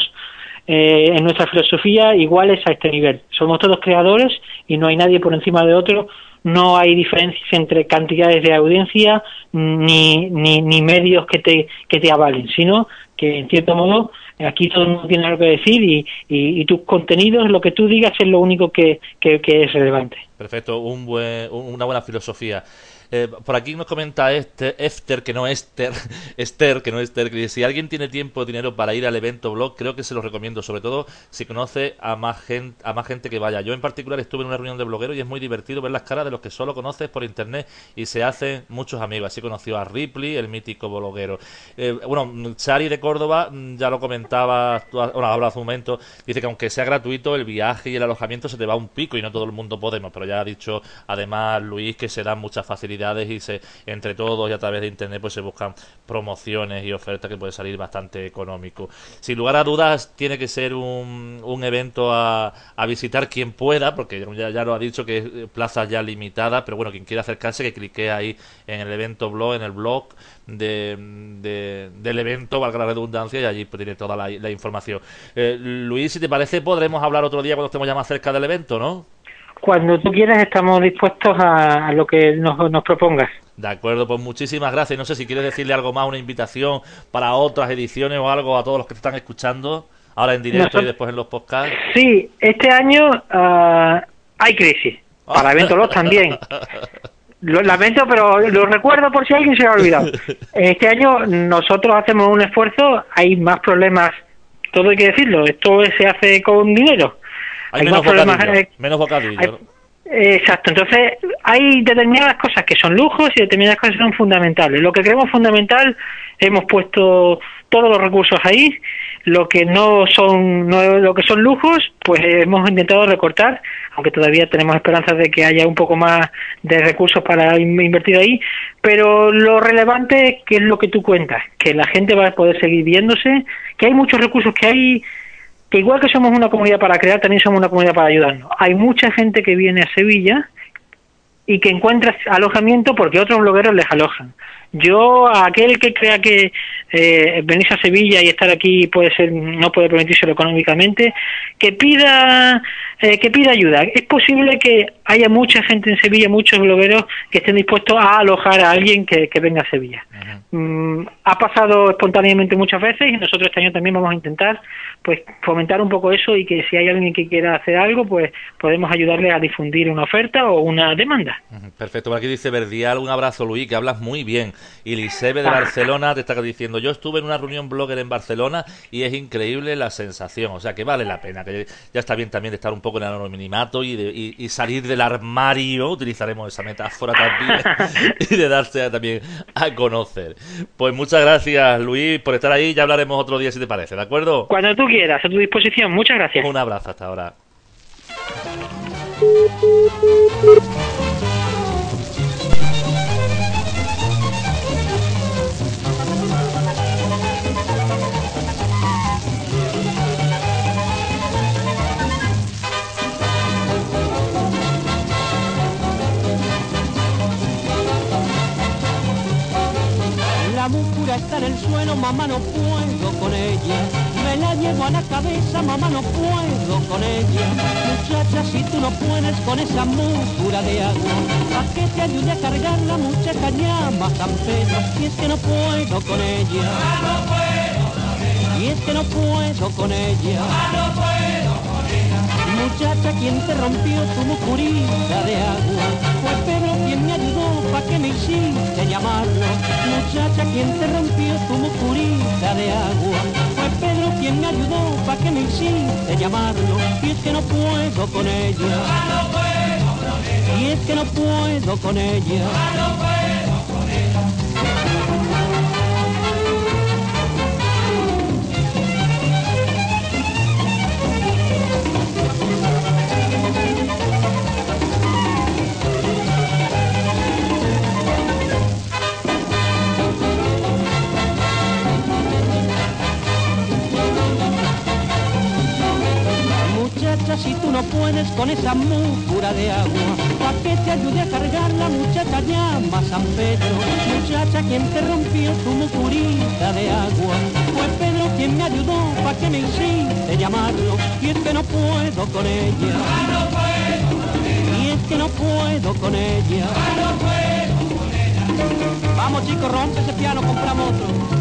eh, en nuestra filosofía iguales a este nivel. Somos todos creadores y no hay nadie por encima de otro. No hay diferencias entre cantidades de audiencia ni, ni, medios que te, que te avalen, sino que en cierto modo aquí todo el mundo tiene algo que decir y, y, y tus contenidos, lo que tú digas es lo único que, que, que es relevante. Perfecto, un buen, un- una buena filosofía. Eh, por aquí nos comenta este, Esther, que no Esther, Esther, que no Esther, que dice, si alguien tiene tiempo o dinero para ir al evento blog, creo que se lo recomiendo, sobre todo si conoce a más gente, a más gente que vaya. Yo en particular estuve en una reunión de blogueros y es muy divertido ver las caras de los que solo conoces por internet y se hacen muchos amigos. Así conoció a Ripley, el mítico bloguero. Eh, bueno, Chari de Córdoba, mm, ya lo comentaba, bueno, habla hace un momento, dice que aunque sea gratuito, el viaje y el alojamiento se te va un pico y no todo el mundo podemos, pero ya ha dicho además Luis que se dan muchas facilidades y se entre todos y a través de internet pues se buscan promociones y ofertas que puede salir bastante económico. Sin lugar a dudas tiene que ser un, un evento a, a visitar quien pueda, porque ya, ya lo ha dicho que es eh, plazas ya limitadas, pero bueno, quien quiera acercarse que clique ahí en el evento blog, en el blog de, de- del evento, valga la redundancia, y allí pues, tiene toda la, la información. Eh, Luis, si te parece, podremos hablar otro día cuando estemos ya más cerca del evento, ¿no? Cuando tú quieras estamos dispuestos a, a lo que nos, nos propongas. De acuerdo, pues muchísimas gracias. No sé si quieres decirle algo más, una invitación para otras ediciones o algo a todos los que te están escuchando, ahora en directo Nosotros- y después en los podcasts. Sí, este año ah, hay crisis. Para Eventos Los también. Lo lamento, pero lo recuerdo por si alguien se lo ha olvidado. Este año nosotros hacemos un esfuerzo, hay más problemas, todo hay que decirlo, esto se hace con dinero. Hay, menos bocadillo, menos bocadillo. exacto, entonces hay determinadas cosas que son lujos y determinadas cosas que son fundamentales. Lo que creemos fundamental, hemos puesto todos los recursos ahí lo que no son no, lo que son lujos pues hemos intentado recortar aunque todavía tenemos esperanzas de que haya un poco más de recursos para invertir ahí pero lo relevante es que es lo que tú cuentas que la gente va a poder seguir viéndose que hay muchos recursos que hay que igual que somos una comunidad para crear también somos una comunidad para ayudarnos hay mucha gente que viene a Sevilla y que encuentra alojamiento porque otros blogueros les alojan yo, a aquel que crea que eh, venirse a Sevilla y estar aquí puede ser, no puede permitírselo económicamente, que pida, eh, que pida ayuda. Es posible que haya mucha gente en Sevilla, muchos blogueros que estén dispuestos a alojar a alguien que, venga a Sevilla. Mm, ha pasado espontáneamente muchas veces y nosotros este año también vamos a intentar pues fomentar un poco eso y que si hay alguien que quiera hacer algo, pues podemos ayudarle a difundir una oferta o una demanda. Perfecto. Por aquí dice Verdial, un abrazo Luis, que hablas muy bien. Y Lisebe de Barcelona te está diciendo, yo estuve en una reunión blogger en Barcelona y es increíble la sensación. O sea, que vale la pena, que ya está bien también de estar un poco en el anonimato y, de, y, salir del armario, utilizaremos esa metáfora también, y de darse también a conocer. Pues muchas gracias Luis por estar ahí, ya hablaremos otro día si te parece, ¿de acuerdo? Cuando tú quieras, a tu disposición, muchas gracias. Un abrazo hasta ahora. está en el suelo, mamá no puedo con ella. Llevo a la cabeza, mamá no puedo con ella. Muchacha, si tú no puedes con esa muscura de agua, ¿a que te ayude a cargar la muchacha llama San Pedro? Y es que no puedo con ella. Y es que no puedo con ella. Muchacha, ¿quién te rompió tu mucurita de agua? Fue Pedro quien me ayudó que me hiciste llamarlo. Muchacha, ¿quién te rompió tu mucurita de agua? Fue Pedro quien me ayudó pa' que me hiciste llamarlo. Y es que no puedo con ella. Y es que no puedo con ella. Si tú no puedes con esa muscura de agua? ¿Para que te ayude a cargar la muchacha llama San Pedro? Muchacha, quien te rompió tu mucurita de agua? Fue Pedro quien me ayudó para que me hiciste llamarlo. Y es que no puedo con ella. Y es que no puedo con ella. Vamos chicos, rompe ese piano, compramos otro.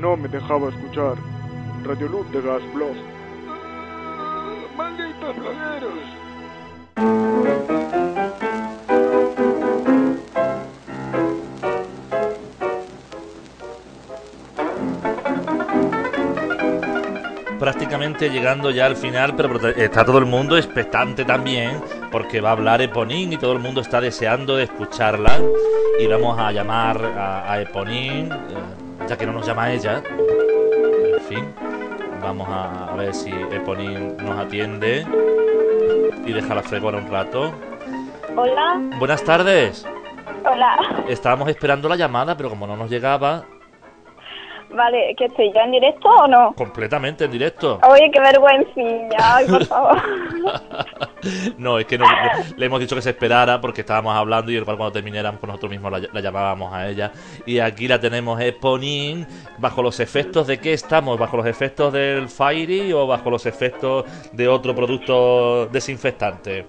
Dejaba escuchar Radio Luz de Gas Blog. ¡Malditos blogueros! prácticamente llegando ya al final, pero está todo el mundo expectante también, porque va a hablar Eponín y todo el mundo está deseando de escucharla. Y vamos a llamar a, Eponín. Eh, ya que no nos llama ella. En fin, vamos a, ver si Eponín nos atiende y deja la fregona un rato. Hola. Buenas tardes. Hola. Estábamos esperando la llamada, pero como no nos llegaba. Vale, ¿que estoy ya en directo o no? Completamente en directo. Oye, qué vergüencilla, ay, por favor. no, es que no, le hemos dicho que se esperara porque estábamos hablando y igual cuando termináramos nosotros mismos la, la llamábamos a ella. Y aquí la tenemos Eponin. ¿Bajo los efectos de qué estamos? ¿Bajo los efectos del Fairy o bajo los efectos de otro producto desinfectante?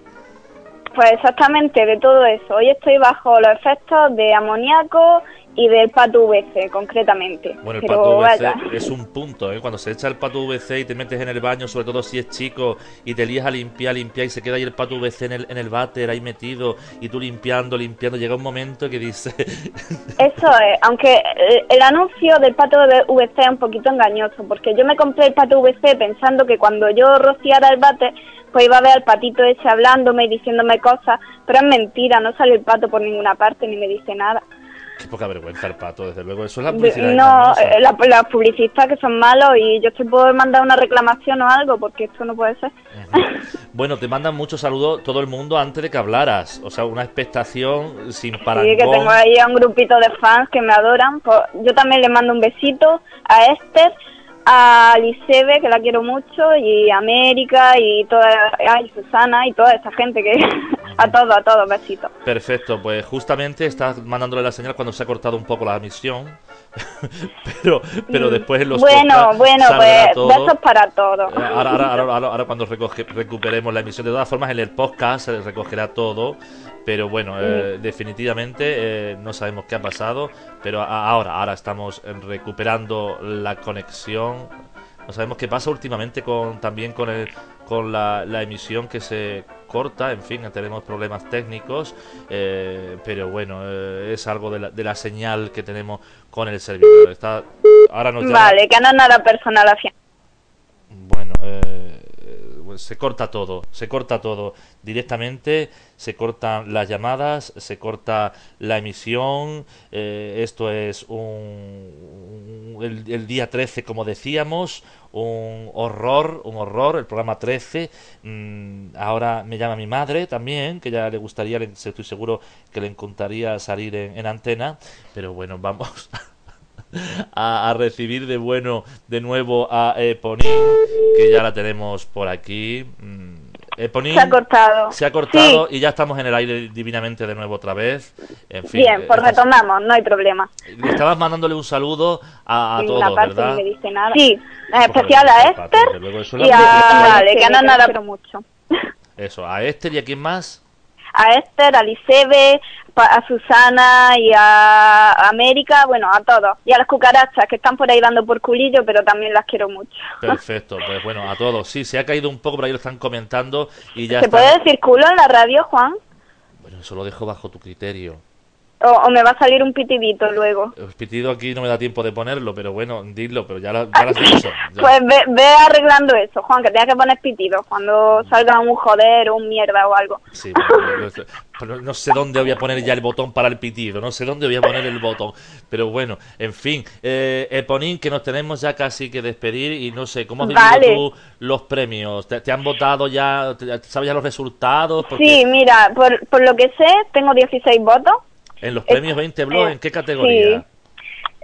Pues exactamente, de todo eso. Hoy estoy bajo los efectos de amoníaco y del pato VC, concretamente. Bueno, el pato VC vaya. es un punto, ¿eh? Cuando se echa el pato VC y te metes en el baño, sobre todo si es chico, y te lías a limpiar, limpiar, y se queda ahí el pato VC en el, en el váter ahí metido, y tú limpiando, limpiando, llega un momento que dice... Eso es, aunque el, el anuncio del pato VC es un poquito engañoso, porque yo me compré el pato VC pensando que cuando yo rociara el bate, pues iba a ver al patito ese hablándome y diciéndome cosas, pero es mentira, no sale el pato por ninguna parte ni me dice nada. Qué poca vergüenza el pato, desde luego. Eso es la publicidad. no, eh, la- los publicistas que son malos y yo te puedo mandar una reclamación o algo, porque esto no puede ser. Bueno, te mandan muchos saludos todo el mundo antes de que hablaras. O sea, una expectación sin Sí, parangón. que tengo ahí a un grupito de fans que me adoran. Pues yo también le mando un besito a Esther, a Lisebe, que la quiero mucho, y a América, y toda, ay, Susana, y toda esa gente que... a todos, a todos, besitos. Perfecto, pues justamente estás mandándole la señal cuando se ha cortado un poco la emisión. pero pero Mm, después en los Bueno, bueno, pues todo. besos para todos. Eh, Ahora, ahora, ahora, ahora- cuando recoge- recuperemos la emisión, de todas formas en el podcast se recogerá todo, pero bueno, eh, definitivamente eh, no sabemos qué ha pasado, pero ahora, ahora estamos recuperando la conexión. No sabemos qué pasa últimamente con también con el con la, la emisión que se corta, en fin, tenemos problemas técnicos, eh, pero bueno, eh, es algo de la, de la señal que tenemos con el servidor. Está, ahora nos llama- Vale, que no es nada personal hacia... bueno, eh, se corta todo, se corta todo directamente, se cortan las llamadas, se corta la emisión, eh, esto es un, el, día 13 como decíamos, un horror, un horror, el programa 13, mm, ahora me llama mi madre también, que ya le gustaría, estoy seguro que le encantaría salir en, en antena, pero bueno, vamos a, a recibir de bueno de nuevo a Eponín, que ya la tenemos por aquí. Mm, Eponín Se ha cortado. se ha cortado y ya estamos en el aire divinamente de nuevo otra vez. En fin, Bien, pues eh, estás- retomamos, no hay problema. le estabas mandándole un saludo a, a todos, parte ¿verdad? me dice nada. Sí, en especial a Esther y a... Vale, que no nada, pero mucho. Eso, a Esther y a quién más. A Esther, a Lisebe, pa- a Susana y a América, bueno, a todos. Y a las cucarachas que están por ahí dando por culillo, pero también las quiero mucho. Perfecto, pues bueno, a todos. Sí, se ha caído un poco, por ahí lo están comentando y ya ¿Se puede decir culo en la radio, Juan? Bueno, eso lo dejo bajo tu criterio. O, o me va a salir un pitidito luego. El pitido aquí no me da tiempo de ponerlo, pero bueno, dilo, pero ya, lo- ya lo has dicho. ya. Pues ve, ve arreglando eso, Juan, que tengas que poner pitido cuando salga un joder o un mierda o algo. Sí, pero, no sé dónde voy a poner ya el botón para el pitido, no sé dónde voy a poner el botón. Pero bueno, en fin, eh, Eponín, que nos tenemos ya casi que despedir y no sé, ¿cómo has vivido Vale. tú los premios? ¿Te, te han votado ya? te- ¿Sabes ya los resultados? Porque Sí, mira, por, por lo que sé, tengo 16 votos en los premios 20 Blog, eh, ¿en qué categoría? sí.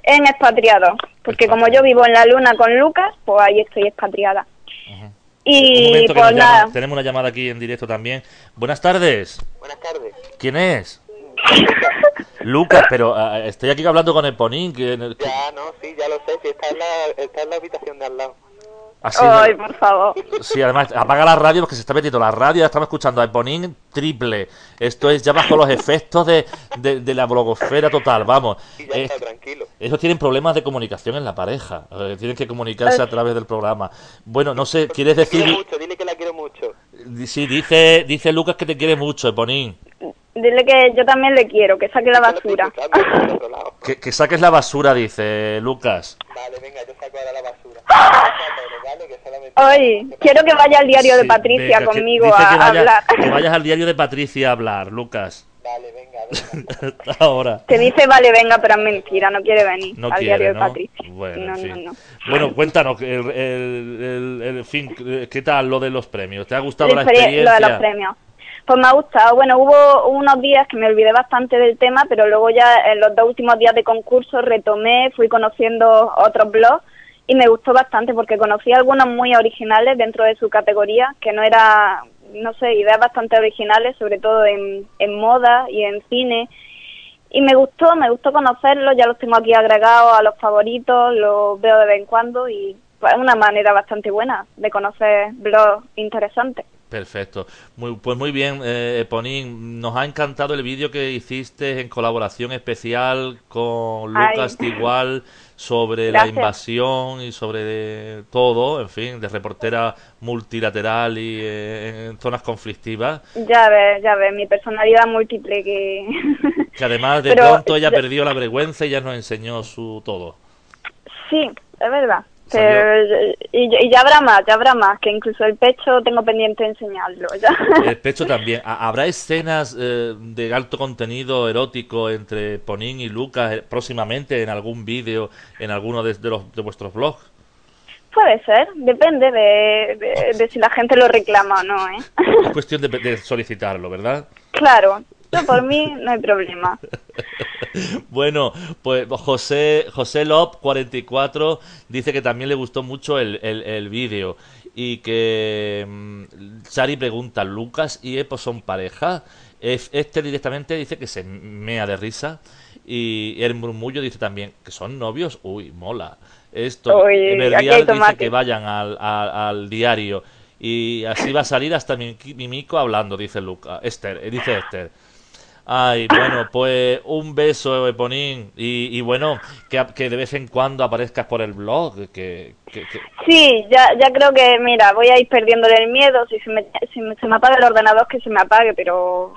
en expatriado, porque como yo vivo en la luna con Lucas, pues ahí estoy expatriada. Y pues llama- tenemos una llamada aquí en directo también. Buenas tardes. Buenas tardes. ¿Quién es? Lucas, pero ah, estoy aquí hablando con Eponín. Que, que- Ya, no, sí, ya lo sé, sí, está en la, está en la habitación de al lado. Así- ay, por favor. Sí, además, apaga la radio porque se está metiendo la radio. Ya estamos escuchando a Eponín triple. Esto es ya bajo los efectos de, de, de la blogosfera total, vamos. Y ya Eh, está, tranquilo. ellos tienen problemas de comunicación en la pareja. eh, tienen que comunicarse a través del programa. Bueno, no sé, ¿quieres decir...? mucho, dile que la quiero mucho. Sí, dice, dice Lucas que te quiere mucho, Eponín. Dile que yo también le quiero, que saque la basura. Que, que saques la basura, dice Lucas. Vale, venga, yo saco ahora la basura. Ay, quiero que vaya al diario de Sí, Patricia venga, conmigo a, que vaya- hablar. Que vayas al diario de Patricia a hablar, Lucas. Vale, venga, venga. Hasta ahora. Te dice, vale, venga, pero es mentira, no quiere venir No al quiere, diario ¿no? de Patricia. Bueno, no, en fin. no, no. Bueno, cuéntanos, el, el, el- el fin, ¿qué tal lo de los premios? ¿Te ha gustado El la experiencia? Lo de los premios. Pues me ha gustado. Bueno, hubo unos días que me olvidé bastante del tema, pero luego ya en los dos últimos días de concurso retomé, fui conociendo otros blogs y me gustó bastante porque conocí algunos muy originales dentro de su categoría, que no era, no sé, ideas bastante originales, sobre todo en, moda y en cine. Y me gustó, me gustó conocerlos, ya los tengo aquí agregados a los favoritos, los veo de vez en cuando y es una manera bastante buena de conocer blogs interesantes. Perfecto. Muy, pues muy bien, eh, Ponín. Nos ha encantado el vídeo que hiciste en colaboración especial con Lucas Ay. Tigual sobre Gracias. la invasión y sobre todo, en fin, de reportera multilateral y eh, en zonas conflictivas. Ya ves, ya ves, mi personalidad múltiple que... Que además de Pero- pronto ella perdió la vergüenza y ya nos enseñó su todo. sí, es verdad. Pero, y, y ya habrá más, ya habrá más, que incluso el pecho tengo pendiente de enseñarlo. Ya. El pecho también. ¿Ha- ¿Habrá escenas eh, de alto contenido erótico entre Ponín y Lucas eh, próximamente en algún vídeo, en alguno de, de los, de vuestros blogs? Puede ser, depende de, de- de si la gente lo reclama o no, ¿eh? Es cuestión de, de solicitarlo, ¿verdad? claro, yo por mí no hay problema. Bueno, pues José, José Lop 44 dice que también le gustó mucho el, el, el vídeo y que mm, Sari pregunta, ¿Lucas y Epo son pareja? Este directamente dice que se mea de risa y el murmullo dice también que son novios. Uy, mola. Esto, Uy, Everdial dice que vayan al, al, al diario y así va a salir hasta mi, Mimico hablando, dice Luca. Esther, eh, dice Esther. Ay, bueno, pues un beso, Eponín. Y, y bueno, que, que de vez en cuando aparezcas por el blog. Que, que- que- Sí, ya, ya creo que, mira, voy a ir perdiéndole el miedo. Si, se me, si me- se me apaga el ordenador, que se me apague, pero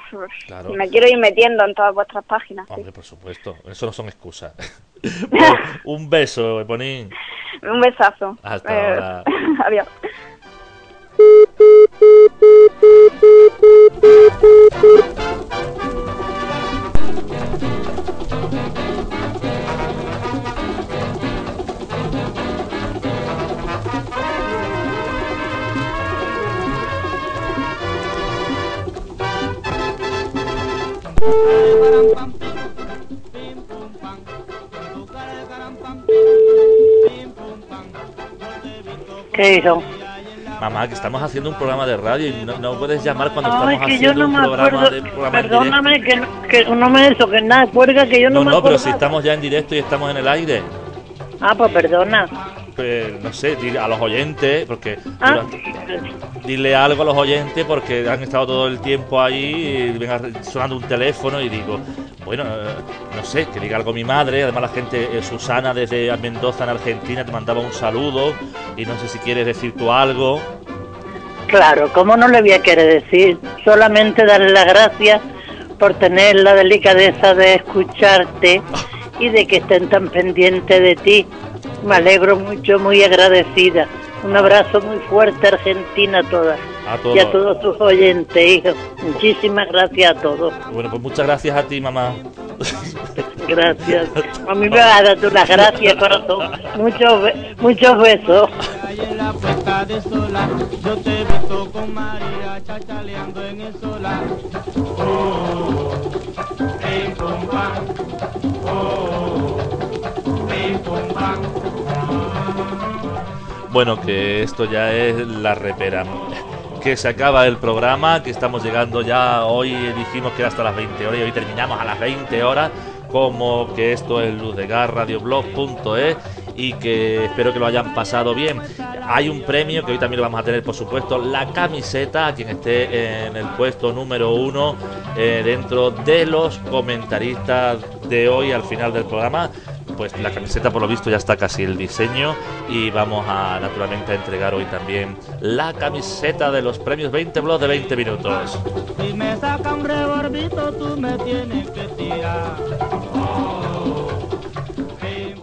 Claro. me quiero ir metiendo en todas vuestras páginas. sí. Hombre, por supuesto, eso no son excusas. Pues, un beso, Eponín. Un besazo. Hasta Eh, ahora. Adiós. ¿Qué hijo? Mamá, que estamos haciendo un programa de radio y no, no puedes llamar cuando Ay, estamos haciendo no un programa de programa en directo. Perdóname que, no- que no me eso, que nada, cuelga que yo no, No, me no, pero acuerdo. si estamos ya en directo y estamos en el aire. Ah, pues perdona. Pues no sé, dile a los oyentes, porque Ah, durante- dile algo a los oyentes porque han estado todo el tiempo ahí y venga sonando un teléfono y digo, bueno, eh, no sé, que diga algo mi madre, además la gente, eh, Susana desde Mendoza en Argentina te mandaba un saludo y no sé si quieres decir tú algo. claro, ¿cómo no le voy a querer decir? Solamente darle las gracias por tener la delicadeza de escucharte y de que estén tan pendientes de ti. Me alegro mucho, muy agradecida. Un abrazo muy fuerte a Argentina a todas A todos. y a todos tus oyentes, hijos. Muchísimas gracias a todos. Bueno, pues muchas gracias a ti, mamá. Gracias. A mí me vas a dar tú las gracias, corazón. Muchos, be- muchos besos. en la puesta de sola, yo te con María chachaleando en el solar. Bueno, que esto ya es la repera. Que se acaba el programa, que estamos llegando ya. Hoy dijimos que era hasta las 20 horas y hoy terminamos a las 20 horas. Como que esto es Luz de y que espero que lo hayan pasado bien. Hay un premio que hoy también lo vamos a tener, por supuesto, la camiseta a quien esté en el puesto número uno eh, dentro de los comentaristas de hoy al final del programa pues la camiseta por lo visto ya está casi el diseño y vamos a naturalmente entregar hoy también la camiseta de los premios 20 blogs de 20 minutos. Si me saca un tú me tienes que tirar.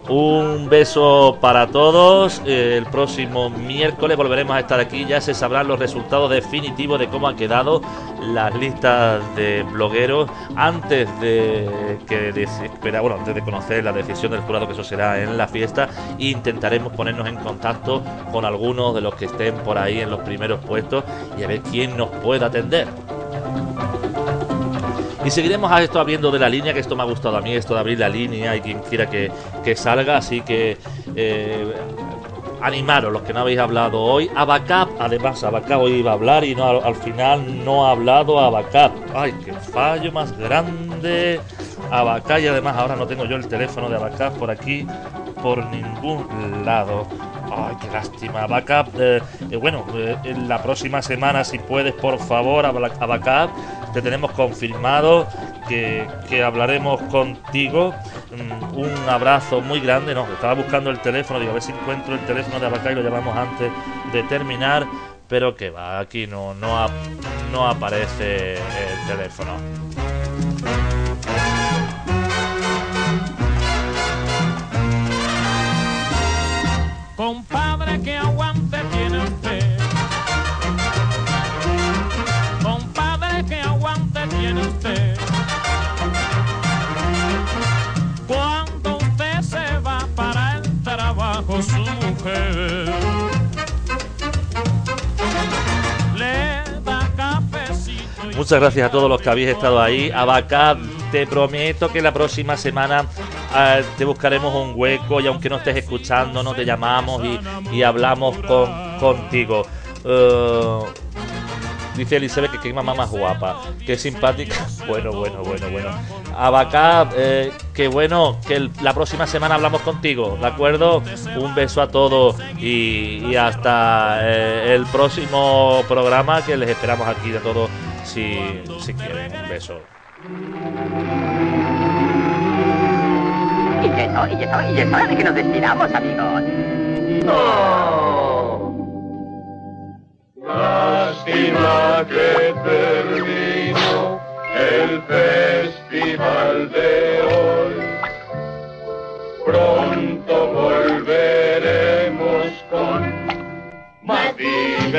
Un beso para todos. El próximo miércoles volveremos a estar aquí. Ya se sabrán los resultados definitivos de cómo han quedado las listas de blogueros antes de que bueno, antes de conocer la decisión del jurado que eso será en la fiesta. Intentaremos ponernos en contacto con algunos de los que estén por ahí en los primeros puestos y a ver quién nos puede atender. Y seguiremos a esto abriendo de la línea, que esto me ha gustado a mí, esto de abrir la línea y quien quiera que, que salga. Así que eh, animaros los que no habéis hablado hoy. Abacap, además, Abacap hoy iba a hablar y no al, al final no ha hablado Abacap. Ay, qué fallo más grande. Abacap y además ahora no tengo yo el teléfono de Abacap por aquí por ningún lado. Ay, qué lástima. Abacap, eh, eh, bueno, eh, en la próxima semana, si puedes, por favor, Abacap, te tenemos confirmado que, que hablaremos contigo. Mm, un abrazo muy grande. No, estaba buscando el teléfono, digo, a ver si encuentro el teléfono de Abacap y lo llamamos antes de terminar. Pero que va, aquí no, no, ap- no aparece el teléfono. Muchas gracias a todos los que habéis estado ahí. Abacab, te prometo que la próxima semana eh, te buscaremos un hueco y aunque no estés escuchando, no te llamamos y, y hablamos con, contigo. Eh, dice Elizabeth que qué mamá más guapa, que simpática. Bueno, bueno, bueno, bueno. Abacab, eh, que bueno, que la próxima semana hablamos contigo, ¿de acuerdo? Un beso a todos y, y hasta eh, el próximo programa que les esperamos aquí de todos si, si quieren. Un beso. Y eso, y eso, y es hora de que nos despidamos, amigos. Lástima que terminó el festival de hoy. Pronto volveremos con más diversiones.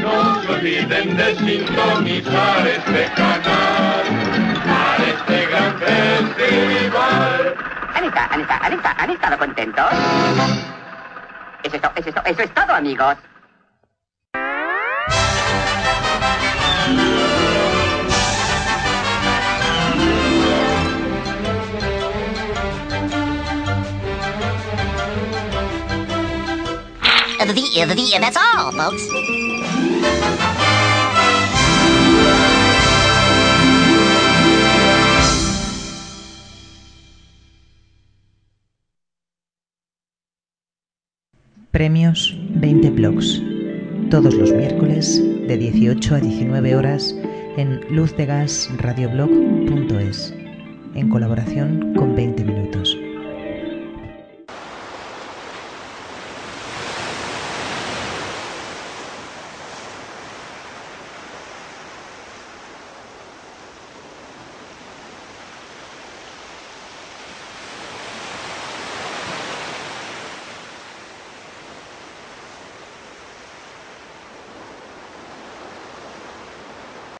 No se olviden de sintonizar este canal para este gran festival. ¿han estado contentos? Es, eso es, to- eso es todo, amigos. The, the, the, that's all, folks. Premios 20 Blogs. Todos los miércoles de 18 a 19 horas en luzdegasradioblog.es. En colaboración con 20 minutos.